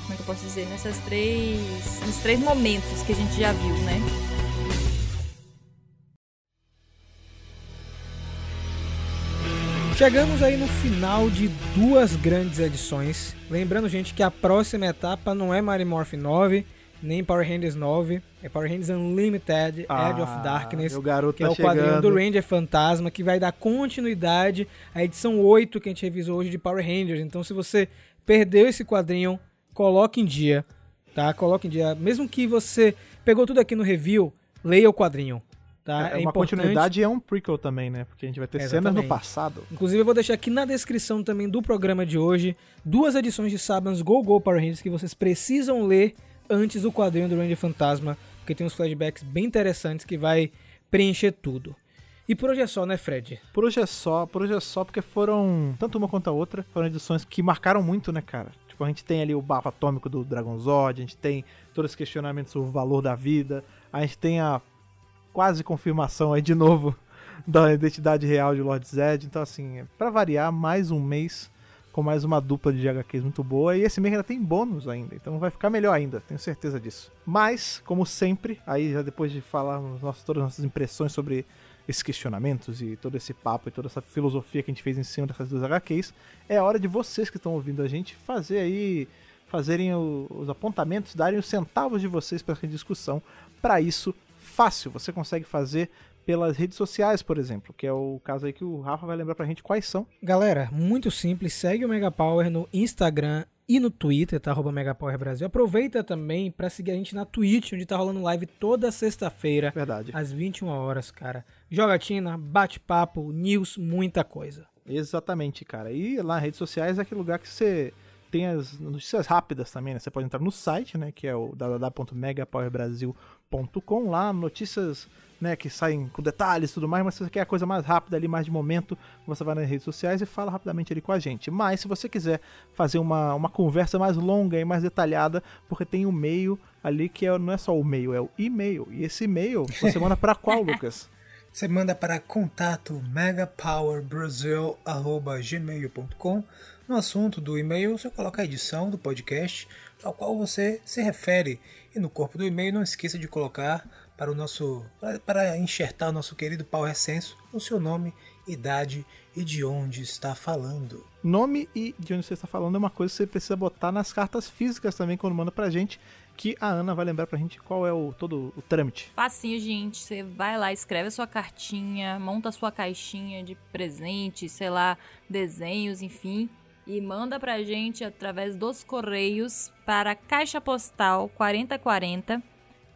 como é que eu posso dizer? Nessas três. Nesses três momentos que a gente já viu, né? Chegamos aí no final de duas grandes edições. Lembrando, gente, que a próxima etapa não é Mario Morph 9, nem Power Rangers 9, é Power Rangers Unlimited ah, Edge of Darkness, que tá é o quadrinho chegando. do Ranger Fantasma, que vai dar continuidade à edição 8 que a gente revisou hoje de Power Rangers. Então, se você perdeu esse quadrinho, coloque em dia, tá? Coloque em dia. Mesmo que você pegou tudo aqui no review, leia o quadrinho. Tá? É, é uma importante. continuidade e é um prequel também, né? Porque a gente vai ter cenas no passado. Inclusive, eu vou deixar aqui na descrição também do programa de hoje duas edições de Sabans Go Go Power Rangers que vocês precisam ler antes do quadrinho do Ranger Fantasma, porque tem uns flashbacks bem interessantes que vai preencher tudo. E por hoje é só, né, Fred? Por hoje é só, por hoje é só, porque foram, tanto uma quanto a outra, foram edições que marcaram muito, né, cara? Tipo, a gente tem ali o bafo atômico do Dragon Zord, a gente tem todos os questionamentos sobre o valor da vida, a gente tem a quase confirmação aí de novo da identidade real de Lord Zed. Então, assim, para variar, mais um mês com mais uma dupla de HQs muito boa. E esse mês ainda tem bônus ainda, então vai ficar melhor ainda, tenho certeza disso. Mas, como sempre, aí já depois de falar nossas, todas as nossas impressões sobre esses questionamentos e todo esse papo e toda essa filosofia que a gente fez em cima dessas duas HQs, é hora de vocês que estão ouvindo a gente fazer aí, fazerem os apontamentos, darem os centavos de vocês para essa discussão. Para isso, fácil, você consegue fazer pelas redes sociais, por exemplo, que é o caso aí que o Rafa vai lembrar pra gente quais são. Galera, muito simples, segue o Megapower no Instagram e no Twitter, tá? Arroba Megapower Brasil. Aproveita também para seguir a gente na Twitch, onde tá rolando live toda sexta-feira. Verdade. Às 21 horas, cara. Jogatina, bate-papo, news, muita coisa. Exatamente, cara. E lá nas redes sociais é aquele lugar que você tem as notícias rápidas também, né? Você pode entrar no site, né? Que é o www.megapowerbrasil.com. Lá, notícias né, que saem com detalhes e tudo mais, mas se você quer a coisa mais rápida ali, mais de momento, você vai nas redes sociais e fala rapidamente ali com a gente. Mas se você quiser fazer uma, uma conversa mais longa e mais detalhada, porque tem o um e-mail ali que é, não é só o e-mail, é o e-mail. E esse e-mail você manda para qual, Lucas? Você manda para contato megapowerbrasil.gmail.com no assunto do e-mail, você coloca a edição do podcast ao qual você se refere. E no corpo do e-mail não esqueça de colocar para o nosso para enxertar o nosso querido Power Senso o seu nome, idade e de onde está falando. Nome e de onde você está falando é uma coisa que você precisa botar nas cartas físicas também quando manda pra gente, que a Ana vai lembrar pra gente qual é o todo o trâmite. Facinho, gente. Você vai lá, escreve a sua cartinha, monta a sua caixinha de presente, sei lá, desenhos, enfim e manda pra gente através dos correios para Caixa Postal 4040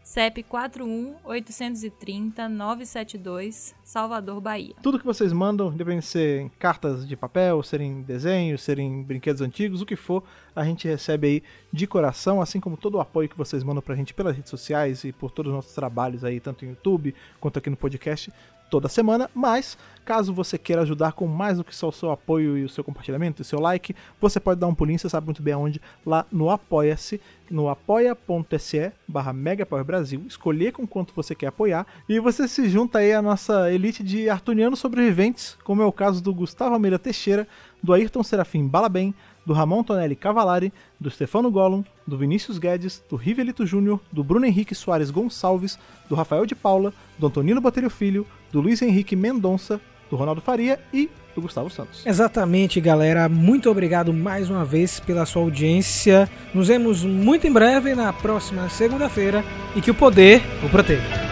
CEP 41 830 972 Salvador, Bahia. Tudo que vocês mandam, devem ser cartas de papel, serem desenhos, serem brinquedos antigos, o que for, a gente recebe aí de coração, assim como todo o apoio que vocês mandam pra gente pelas redes sociais e por todos os nossos trabalhos aí, tanto no YouTube quanto aqui no podcast toda semana, mas caso você queira ajudar com mais do que só o seu apoio e o seu compartilhamento e o seu like, você pode dar um pulinho, você sabe muito bem aonde, lá no Apoia-se, no apoia.se barra Brasil, escolher com quanto você quer apoiar, e você se junta aí à nossa elite de artunianos sobreviventes, como é o caso do Gustavo Almeida Teixeira, do Ayrton Serafim Balabem, do Ramon Tonelli Cavalari, do Stefano Gollum, do Vinícius Guedes, do Rivelito Júnior, do Bruno Henrique Soares Gonçalves, do Rafael de Paula, do Antonino Botelho Filho, do Luiz Henrique Mendonça, do Ronaldo Faria e do Gustavo Santos. Exatamente, galera. Muito obrigado mais uma vez pela sua audiência. Nos vemos muito em breve na próxima segunda-feira e que o poder o proteja.